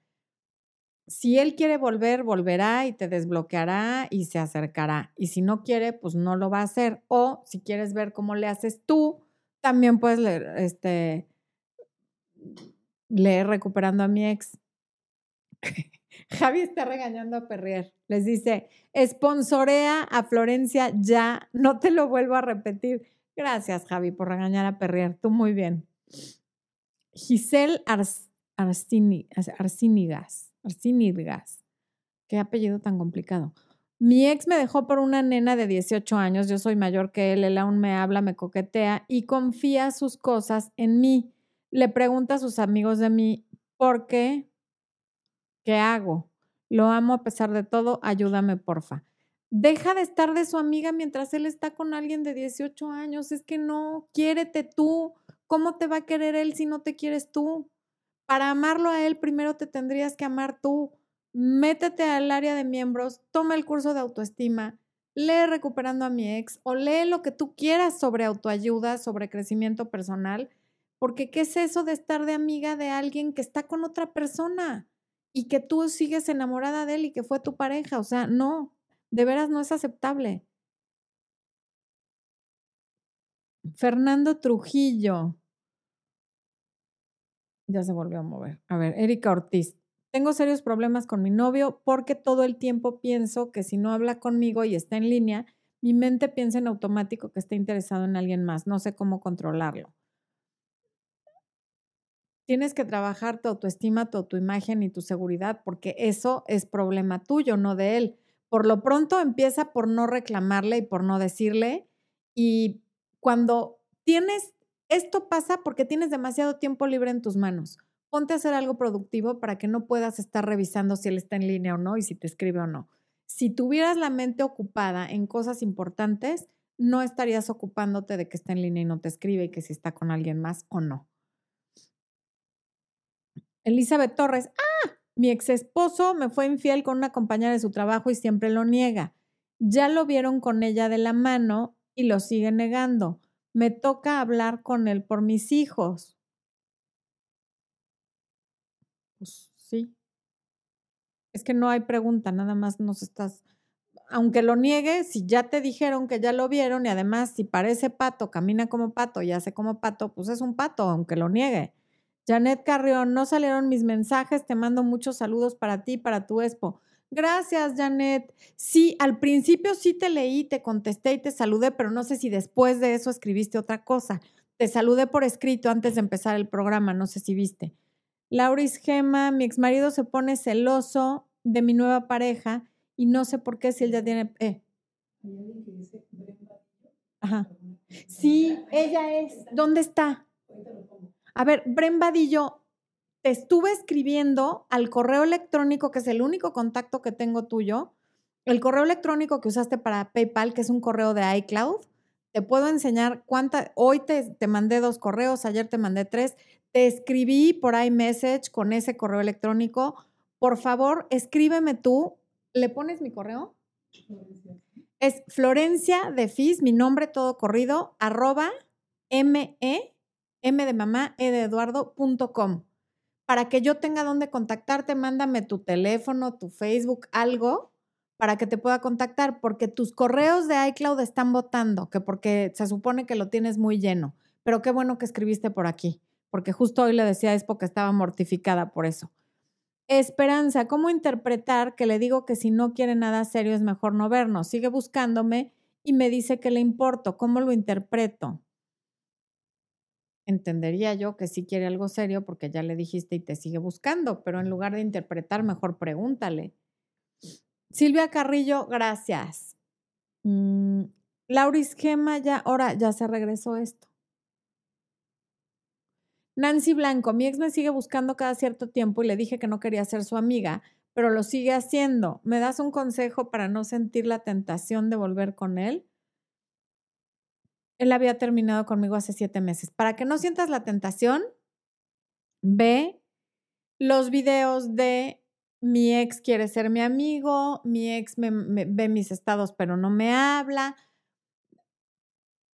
Si él quiere volver, volverá y te desbloqueará y se acercará. Y si no quiere, pues no lo va a hacer. O si quieres ver cómo le haces tú, también puedes leer, este, leer recuperando a mi ex. (laughs) Javi está regañando a Perrier. Les dice, esponsorea a Florencia ya, no te lo vuelvo a repetir. Gracias, Javi, por regañar a Perrier. Tú muy bien. Giselle Arcínigas. Arcínigas. Qué apellido tan complicado. Mi ex me dejó por una nena de 18 años. Yo soy mayor que él. Él aún me habla, me coquetea y confía sus cosas en mí. Le pregunta a sus amigos de mí, ¿por qué? ¿Qué hago? Lo amo a pesar de todo. Ayúdame, porfa deja de estar de su amiga mientras él está con alguien de 18 años. Es que no, quiérete tú. ¿Cómo te va a querer él si no te quieres tú? Para amarlo a él, primero te tendrías que amar tú. Métete al área de miembros, toma el curso de autoestima, lee Recuperando a mi ex o lee lo que tú quieras sobre autoayuda, sobre crecimiento personal, porque ¿qué es eso de estar de amiga de alguien que está con otra persona y que tú sigues enamorada de él y que fue tu pareja? O sea, no, de veras no es aceptable. Fernando Trujillo. Ya se volvió a mover. A ver, Erika Ortiz. Tengo serios problemas con mi novio porque todo el tiempo pienso que si no habla conmigo y está en línea, mi mente piensa en automático que está interesado en alguien más. No sé cómo controlarlo. Tienes que trabajar tu autoestima, tu autoimagen y tu seguridad porque eso es problema tuyo, no de él por lo pronto empieza por no reclamarle y por no decirle. Y cuando tienes, esto pasa porque tienes demasiado tiempo libre en tus manos. Ponte a hacer algo productivo para que no puedas estar revisando si él está en línea o no y si te escribe o no. Si tuvieras la mente ocupada en cosas importantes, no estarías ocupándote de que está en línea y no te escribe y que si está con alguien más o no. Elizabeth Torres. Mi ex esposo me fue infiel con una compañera de su trabajo y siempre lo niega. Ya lo vieron con ella de la mano y lo sigue negando. Me toca hablar con él por mis hijos. Pues sí. Es que no hay pregunta, nada más nos estás. Aunque lo niegue, si ya te dijeron que ya lo vieron y además si parece pato, camina como pato y hace como pato, pues es un pato, aunque lo niegue. Janet Carrión, no salieron mis mensajes, te mando muchos saludos para ti, para tu expo. Gracias, Janet. Sí, al principio sí te leí, te contesté y te saludé, pero no sé si después de eso escribiste otra cosa. Te saludé por escrito antes de empezar el programa, no sé si viste. Lauris Gema, mi exmarido se pone celoso de mi nueva pareja y no sé por qué si él ya tiene... Eh. Ajá. Sí, ella es. ¿Dónde está? A ver, Bren Vadillo, te estuve escribiendo al correo electrónico, que es el único contacto que tengo tuyo, el correo electrónico que usaste para PayPal, que es un correo de iCloud. Te puedo enseñar cuánta, hoy te, te mandé dos correos, ayer te mandé tres, te escribí por iMessage con ese correo electrónico. Por favor, escríbeme tú. ¿Le pones mi correo? Es Florencia de Fis, mi nombre todo corrido, arroba me m e. Para que yo tenga dónde contactarte, mándame tu teléfono, tu Facebook, algo para que te pueda contactar, porque tus correos de iCloud están votando, que porque se supone que lo tienes muy lleno. Pero qué bueno que escribiste por aquí, porque justo hoy le decía a Expo que estaba mortificada por eso. Esperanza, ¿cómo interpretar que le digo que si no quiere nada serio es mejor no vernos? Sigue buscándome y me dice que le importo. ¿Cómo lo interpreto? Entendería yo que sí quiere algo serio porque ya le dijiste y te sigue buscando, pero en lugar de interpretar, mejor pregúntale. Silvia Carrillo, gracias. Mm, Lauris Gema, ya, ahora ya se regresó esto. Nancy Blanco, mi ex me sigue buscando cada cierto tiempo y le dije que no quería ser su amiga, pero lo sigue haciendo. ¿Me das un consejo para no sentir la tentación de volver con él? Él había terminado conmigo hace siete meses. Para que no sientas la tentación, ve los videos de mi ex quiere ser mi amigo, mi ex ve mis estados pero no me habla.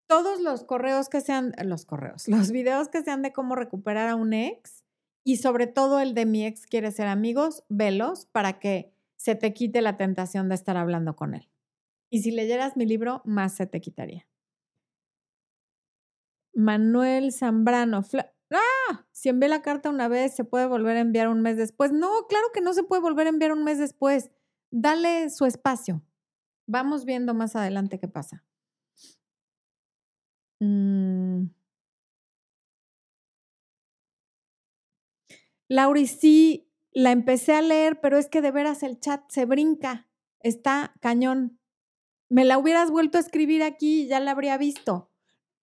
Todos los correos que sean, los correos, (laughs) los videos que sean de cómo recuperar a un ex y sobre todo el de mi ex quiere ser amigos, velos para que se te quite la tentación de estar hablando con él. Y si leyeras mi libro, más se te quitaría. Manuel Zambrano. ¡Ah! Si envié la carta una vez, ¿se puede volver a enviar un mes después? No, claro que no se puede volver a enviar un mes después. Dale su espacio. Vamos viendo más adelante qué pasa. Mm. Lauri, sí, la empecé a leer, pero es que de veras el chat se brinca. Está cañón. Me la hubieras vuelto a escribir aquí, ya la habría visto.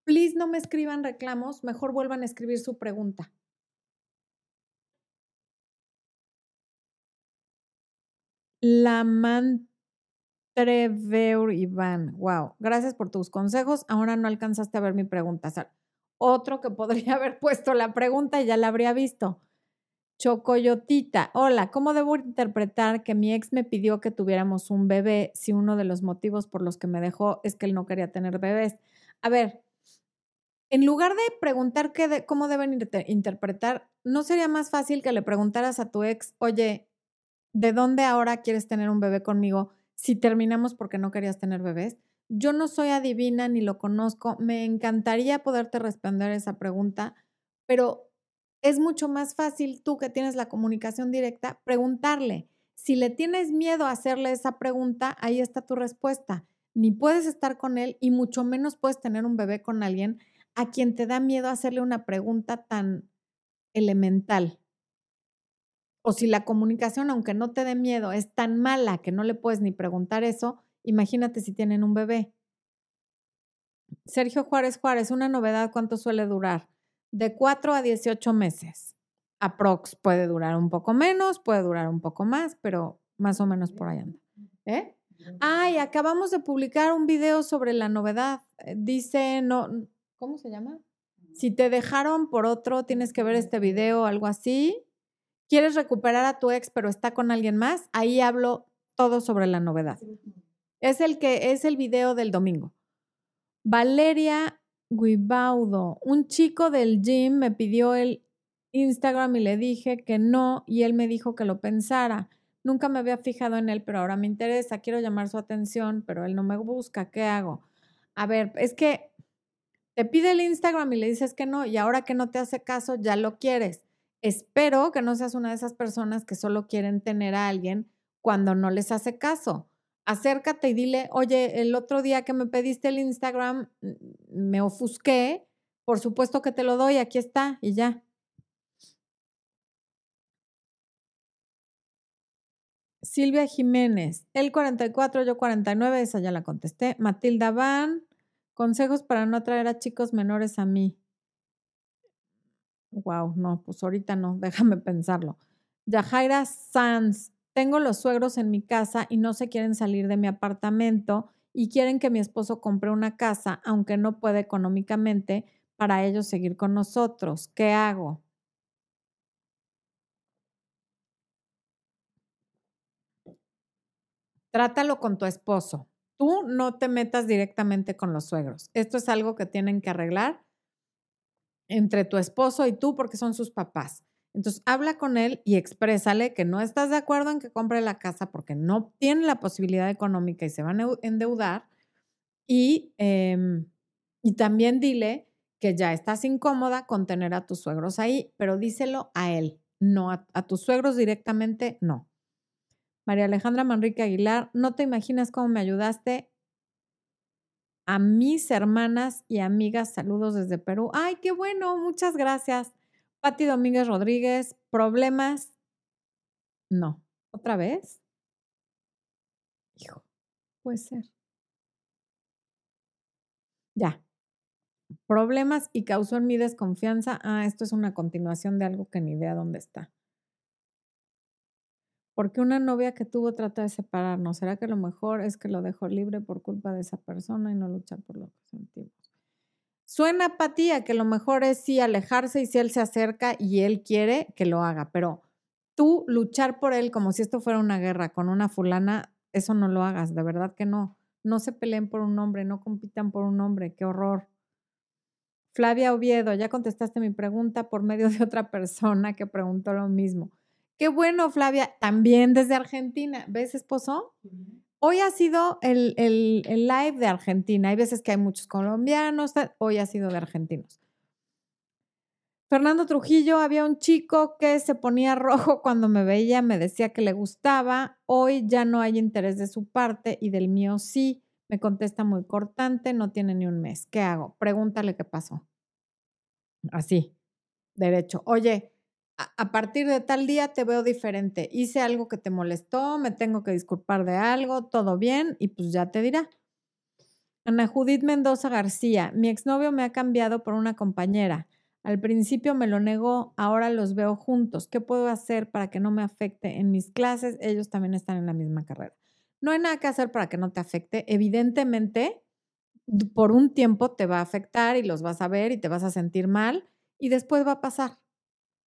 Please no me escriban reclamos, mejor vuelvan a escribir su pregunta. La Mantreveur Iván. Wow, gracias por tus consejos. Ahora no alcanzaste a ver mi pregunta. otro que (laughs) podría haber puesto la pregunta y ya la habría visto. Chocoyotita, hola, ¿cómo debo interpretar que mi ex me pidió que tuviéramos un bebé si uno de los motivos por los que me dejó es que él no quería tener bebés? A ver, en lugar de preguntar qué cómo deben interpretar, ¿no sería más fácil que le preguntaras a tu ex, oye, ¿de dónde ahora quieres tener un bebé conmigo si terminamos porque no querías tener bebés? Yo no soy adivina ni lo conozco, me encantaría poderte responder esa pregunta, pero es mucho más fácil tú que tienes la comunicación directa preguntarle. Si le tienes miedo a hacerle esa pregunta, ahí está tu respuesta. Ni puedes estar con él y mucho menos puedes tener un bebé con alguien a quien te da miedo hacerle una pregunta tan elemental. O si la comunicación, aunque no te dé miedo, es tan mala que no le puedes ni preguntar eso, imagínate si tienen un bebé. Sergio Juárez Juárez, una novedad, ¿cuánto suele durar? de 4 a 18 meses. Aprox puede durar un poco menos, puede durar un poco más, pero más o menos por ahí anda. ¿Eh? Ay, acabamos de publicar un video sobre la novedad. Eh, dice, no, ¿cómo se llama? Si te dejaron por otro, tienes que ver este video, algo así. ¿Quieres recuperar a tu ex, pero está con alguien más? Ahí hablo todo sobre la novedad. Es el que es el video del domingo. Valeria Guibaudo, un chico del gym me pidió el Instagram y le dije que no y él me dijo que lo pensara. Nunca me había fijado en él, pero ahora me interesa, quiero llamar su atención, pero él no me busca, ¿qué hago? A ver, es que te pide el Instagram y le dices que no y ahora que no te hace caso ya lo quieres. Espero que no seas una de esas personas que solo quieren tener a alguien cuando no les hace caso acércate y dile, oye, el otro día que me pediste el Instagram, mm, me ofusqué, por supuesto que te lo doy, aquí está y ya. Silvia Jiménez, el 44, yo 49, esa ya la contesté. Matilda Van, consejos para no traer a chicos menores a mí. Wow, no, pues ahorita no, (laughs) déjame pensarlo. Yajaira Sanz, tengo los suegros en mi casa y no se quieren salir de mi apartamento y quieren que mi esposo compre una casa, aunque no puede económicamente, para ellos seguir con nosotros. ¿Qué hago? Trátalo con tu esposo. Tú no te metas directamente con los suegros. Esto es algo que tienen que arreglar entre tu esposo y tú porque son sus papás. Entonces, habla con él y exprésale que no estás de acuerdo en que compre la casa porque no tiene la posibilidad económica y se van a endeudar. Y, em, y también dile que ya estás incómoda con tener a tus suegros ahí, pero díselo a él, no a, a tus suegros directamente, no. María Alejandra Manrique Aguilar, no te imaginas cómo me ayudaste a mis hermanas y amigas. Saludos desde Perú. Ay, qué bueno, muchas gracias. Pati Domínguez Rodríguez, problemas. No, ¿otra vez? Hijo, puede ser. Ya. Problemas y causó en mi desconfianza. Ah, esto es una continuación de algo que ni idea dónde está. Porque una novia que tuvo trata de separarnos. ¿Será que lo mejor es que lo dejó libre por culpa de esa persona y no luchar por lo que sentimos? Suena apatía, que lo mejor es sí alejarse y si él se acerca y él quiere que lo haga, pero tú luchar por él como si esto fuera una guerra con una fulana, eso no lo hagas, de verdad que no. No se peleen por un hombre, no compitan por un hombre, qué horror. Flavia Oviedo, ya contestaste mi pregunta por medio de otra persona que preguntó lo mismo. Qué bueno, Flavia, también desde Argentina. ¿Ves, esposo? Hoy ha sido el, el, live de Argentina. Hay veces que hay muchos colombianos, hoy ha sido de argentinos. Fernando Trujillo, había un chico que se ponía (laughs) rojo cuando me veía, me decía que le gustaba. Hoy ya no hay interés de su parte y del mío sí. Me contesta muy cortante, no tiene ni un mes. ¿Qué hago? Pregúntale qué pasó. Así, derecho. Oye, a partir de tal día te veo diferente. Hice algo que te molestó, me tengo que disculpar de algo, todo bien y pues ya te dirá. Ana Judith Mendoza García, mi exnovio me ha cambiado por una compañera. Al principio me lo negó, ahora los veo juntos. ¿Qué puedo hacer para que no me afecte en mis clases? Ellos también están en la misma carrera. No hay nada que hacer para que no te afecte. Evidentemente, por un tiempo te va a afectar y los vas a ver y te vas a sentir mal y después va a pasar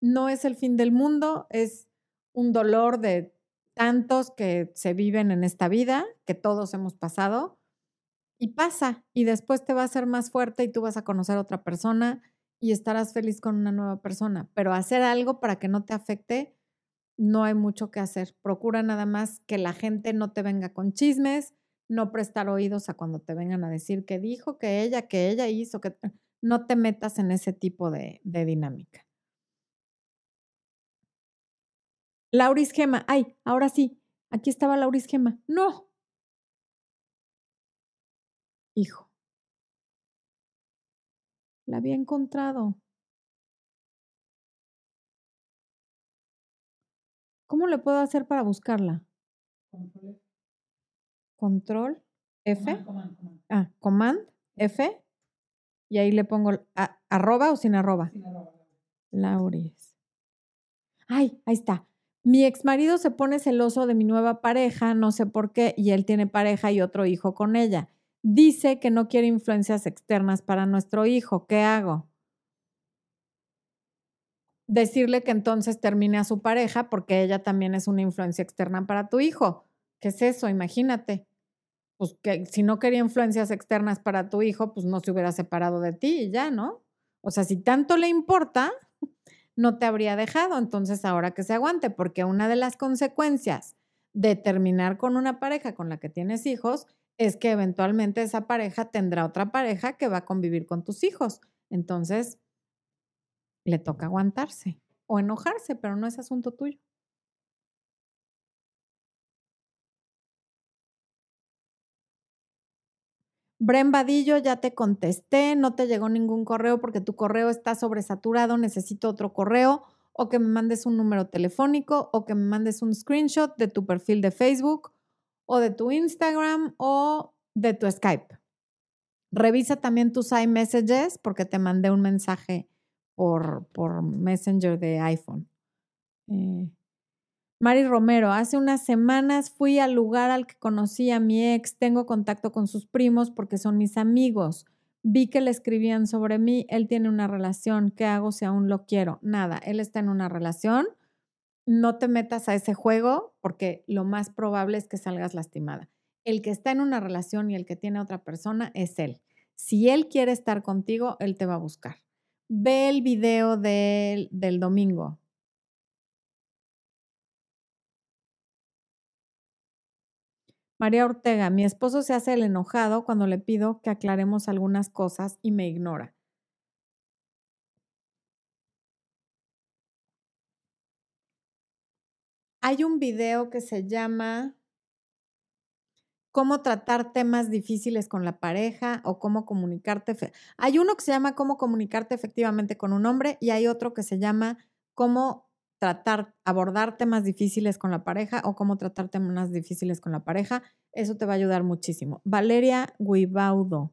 no es el fin del mundo, es un dolor de tantos que se viven en esta vida, que todos hemos pasado, y pasa, y después te va a ser más fuerte y tú vas a conocer a otra persona y estarás feliz con una nueva persona, pero hacer algo para que no te afecte, no hay mucho que hacer. Procura nada más que la gente no te venga con chismes, no prestar oídos a cuando te vengan a decir que dijo, que ella, que ella hizo, que no te metas en ese tipo de, de dinámica. Lauris Gema. Ay, ahora sí. Aquí estaba Lauris Gema. No. Hijo. La había encontrado. ¿Cómo le puedo hacer para buscarla? Control. F. Ah, command F. Y ahí le pongo arroba o sin arroba. Sin arroba. Lauris. Ay, ahí está. Mi ex marido se pone celoso de mi nueva pareja, no sé por qué, y él tiene pareja y otro hijo con ella. Dice que no quiere influencias externas para nuestro hijo. ¿Qué hago? Decirle que entonces termine a su pareja porque ella también es una influencia externa para tu hijo. ¿Qué es eso? Imagínate. Pues que si no quería influencias externas para tu hijo, pues no se hubiera separado de ti y ya, ¿no? O sea, si tanto le importa, no te habría dejado. Entonces, ahora que se aguante, porque una de las consecuencias de terminar con una pareja con la que tienes hijos es que eventualmente esa pareja tendrá otra pareja que va a convivir con tus hijos. Entonces, le toca aguantarse o enojarse, pero no es asunto tuyo. Bren Vadillo, ya te contesté, no te llegó ningún correo porque tu correo está sobresaturado, necesito otro correo o que me mandes un número telefónico o que me mandes un screenshot de tu perfil de Facebook o de tu Instagram o de tu Skype. Revisa también tus iMessages porque te mandé un mensaje por, por Messenger de iPhone. Eh, Mari Romero, hace unas semanas fui al lugar al que conocí a mi ex, tengo contacto con sus primos porque son mis amigos. Vi que le escribían sobre mí, él tiene una relación, ¿qué hago si aún lo quiero? Nada, él está en una relación, no te metas a ese juego porque lo más probable es que salgas lastimada. El que está en una relación y el que tiene otra persona es él. Si él quiere estar contigo, él te va a buscar. Ve el video del, del domingo, María Ortega, mi esposo se hace el enojado cuando le pido que aclaremos algunas cosas y me ignora. Hay un video que se llama cómo tratar temas difíciles con la pareja o cómo comunicarte. Hay uno que se llama cómo comunicarte efectivamente con un hombre y hay otro que se llama cómo tratar, abordar temas difíciles con la pareja o cómo tratar temas difíciles con la pareja. Eso te va a ayudar muchísimo. Valeria Guibaudo.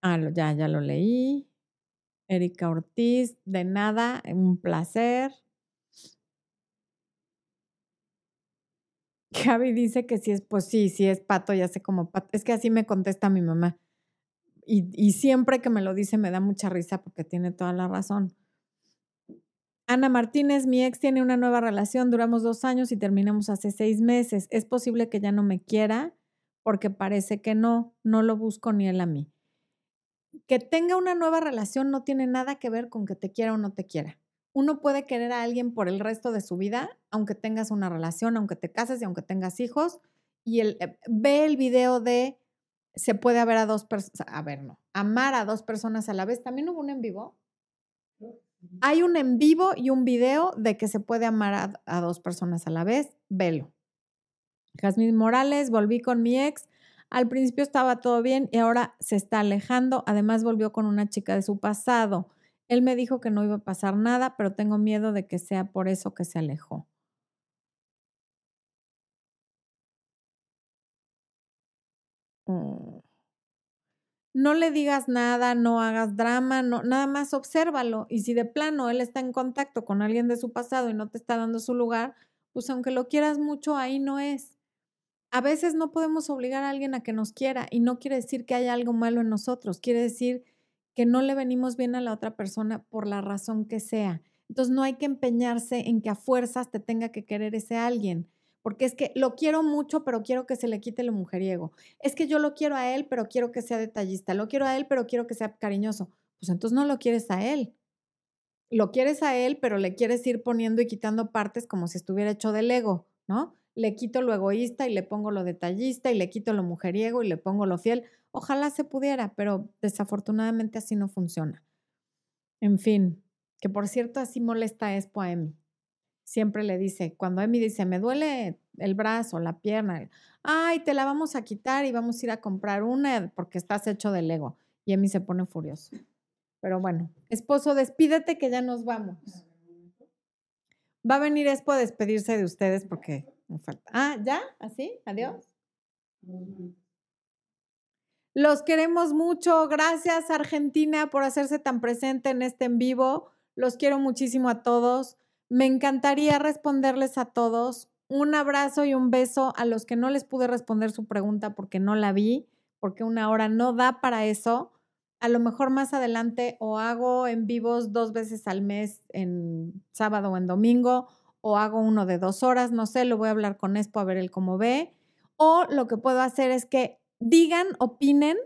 Ah, ya, ya lo leí. Erika Ortiz, de nada, un placer. (laughs) Javi dice que si es, pues sí, si es pato, ya sé cómo pato. Es que así me contesta mi mamá. Y, siempre que me lo dice me da mucha risa porque tiene toda la razón. Ana Martínez, mi ex tiene una nueva relación, duramos dos años y terminamos hace seis meses. Es posible que ya no me quiera porque parece que no, no lo busco ni él a mí. Que tenga una nueva relación no tiene nada que ver con que te quiera o no te quiera. Uno puede querer a alguien por el resto de su vida, aunque tengas una relación, aunque te cases y aunque tengas hijos. Y el, eh, ve el video de se puede haber a dos personas, a ver, no, amar a dos personas a la vez. ¿También hubo un en vivo? Hay un en vivo y un video de que se puede amar a, dos personas a la vez. Velo. Jasmine Morales, volví con mi ex. Al principio estaba todo bien y ahora se está alejando. Además volvió con una chica de su pasado. Él me dijo que no iba a pasar nada, pero tengo miedo de que sea por eso que se alejó. Mm no le digas nada, no hagas drama, no, nada más obsérvalo. Y si de plano él está en contacto con alguien de su pasado y no te está dando su lugar, pues aunque lo quieras mucho, ahí no es. A veces no podemos obligar a alguien a que nos quiera y no quiere decir que haya algo malo en nosotros, quiere decir que no le venimos bien a la otra persona por la razón que sea. Entonces no hay que empeñarse en que a fuerzas te tenga que querer ese alguien porque es que lo quiero mucho, pero quiero que se le quite lo mujeriego. Es que yo lo quiero a él, pero quiero que sea detallista. Lo quiero a él, pero quiero que sea cariñoso. Pues entonces no lo quieres a él. Lo quieres a él, pero le quieres ir poniendo y quitando partes como si estuviera hecho del ego, ¿no? Le quito lo egoísta y le pongo lo detallista y le quito lo mujeriego y le pongo lo fiel. Ojalá se pudiera, pero desafortunadamente así no funciona. En fin, que por cierto así molesta a Expo a siempre le dice, cuando Emi dice, me duele el brazo, la pierna, ay, te la vamos a quitar y vamos a ir a comprar una porque estás hecho de Lego. Y Emi se pone furioso. Pero bueno, esposo, despídete que ya nos vamos. Va a venir Espo a despedirse de ustedes porque me falta. Ah, ¿ya? ¿Así? ¿Adiós? Los queremos mucho. Gracias, Argentina, por hacerse tan presente en este en vivo. Los quiero muchísimo a todos. Me encantaría responderles a todos. Un abrazo y un beso a los que no les pude responder su pregunta porque no la vi, porque una hora no da para eso. A lo mejor más adelante o hago en vivos dos veces al mes, en sábado o en domingo, o hago uno de dos horas, no sé, lo voy a hablar con Expo a ver él cómo ve. O lo que puedo hacer es que digan, opinen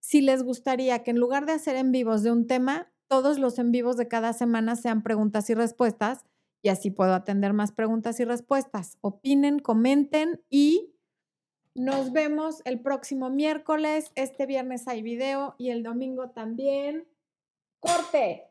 si les gustaría que en lugar de hacer en vivos de un tema, todos los en vivos de cada semana sean preguntas y respuestas y así puedo atender más preguntas y respuestas. Opinen, comenten y nos vemos el próximo miércoles. Este viernes hay video y el domingo también. Corte.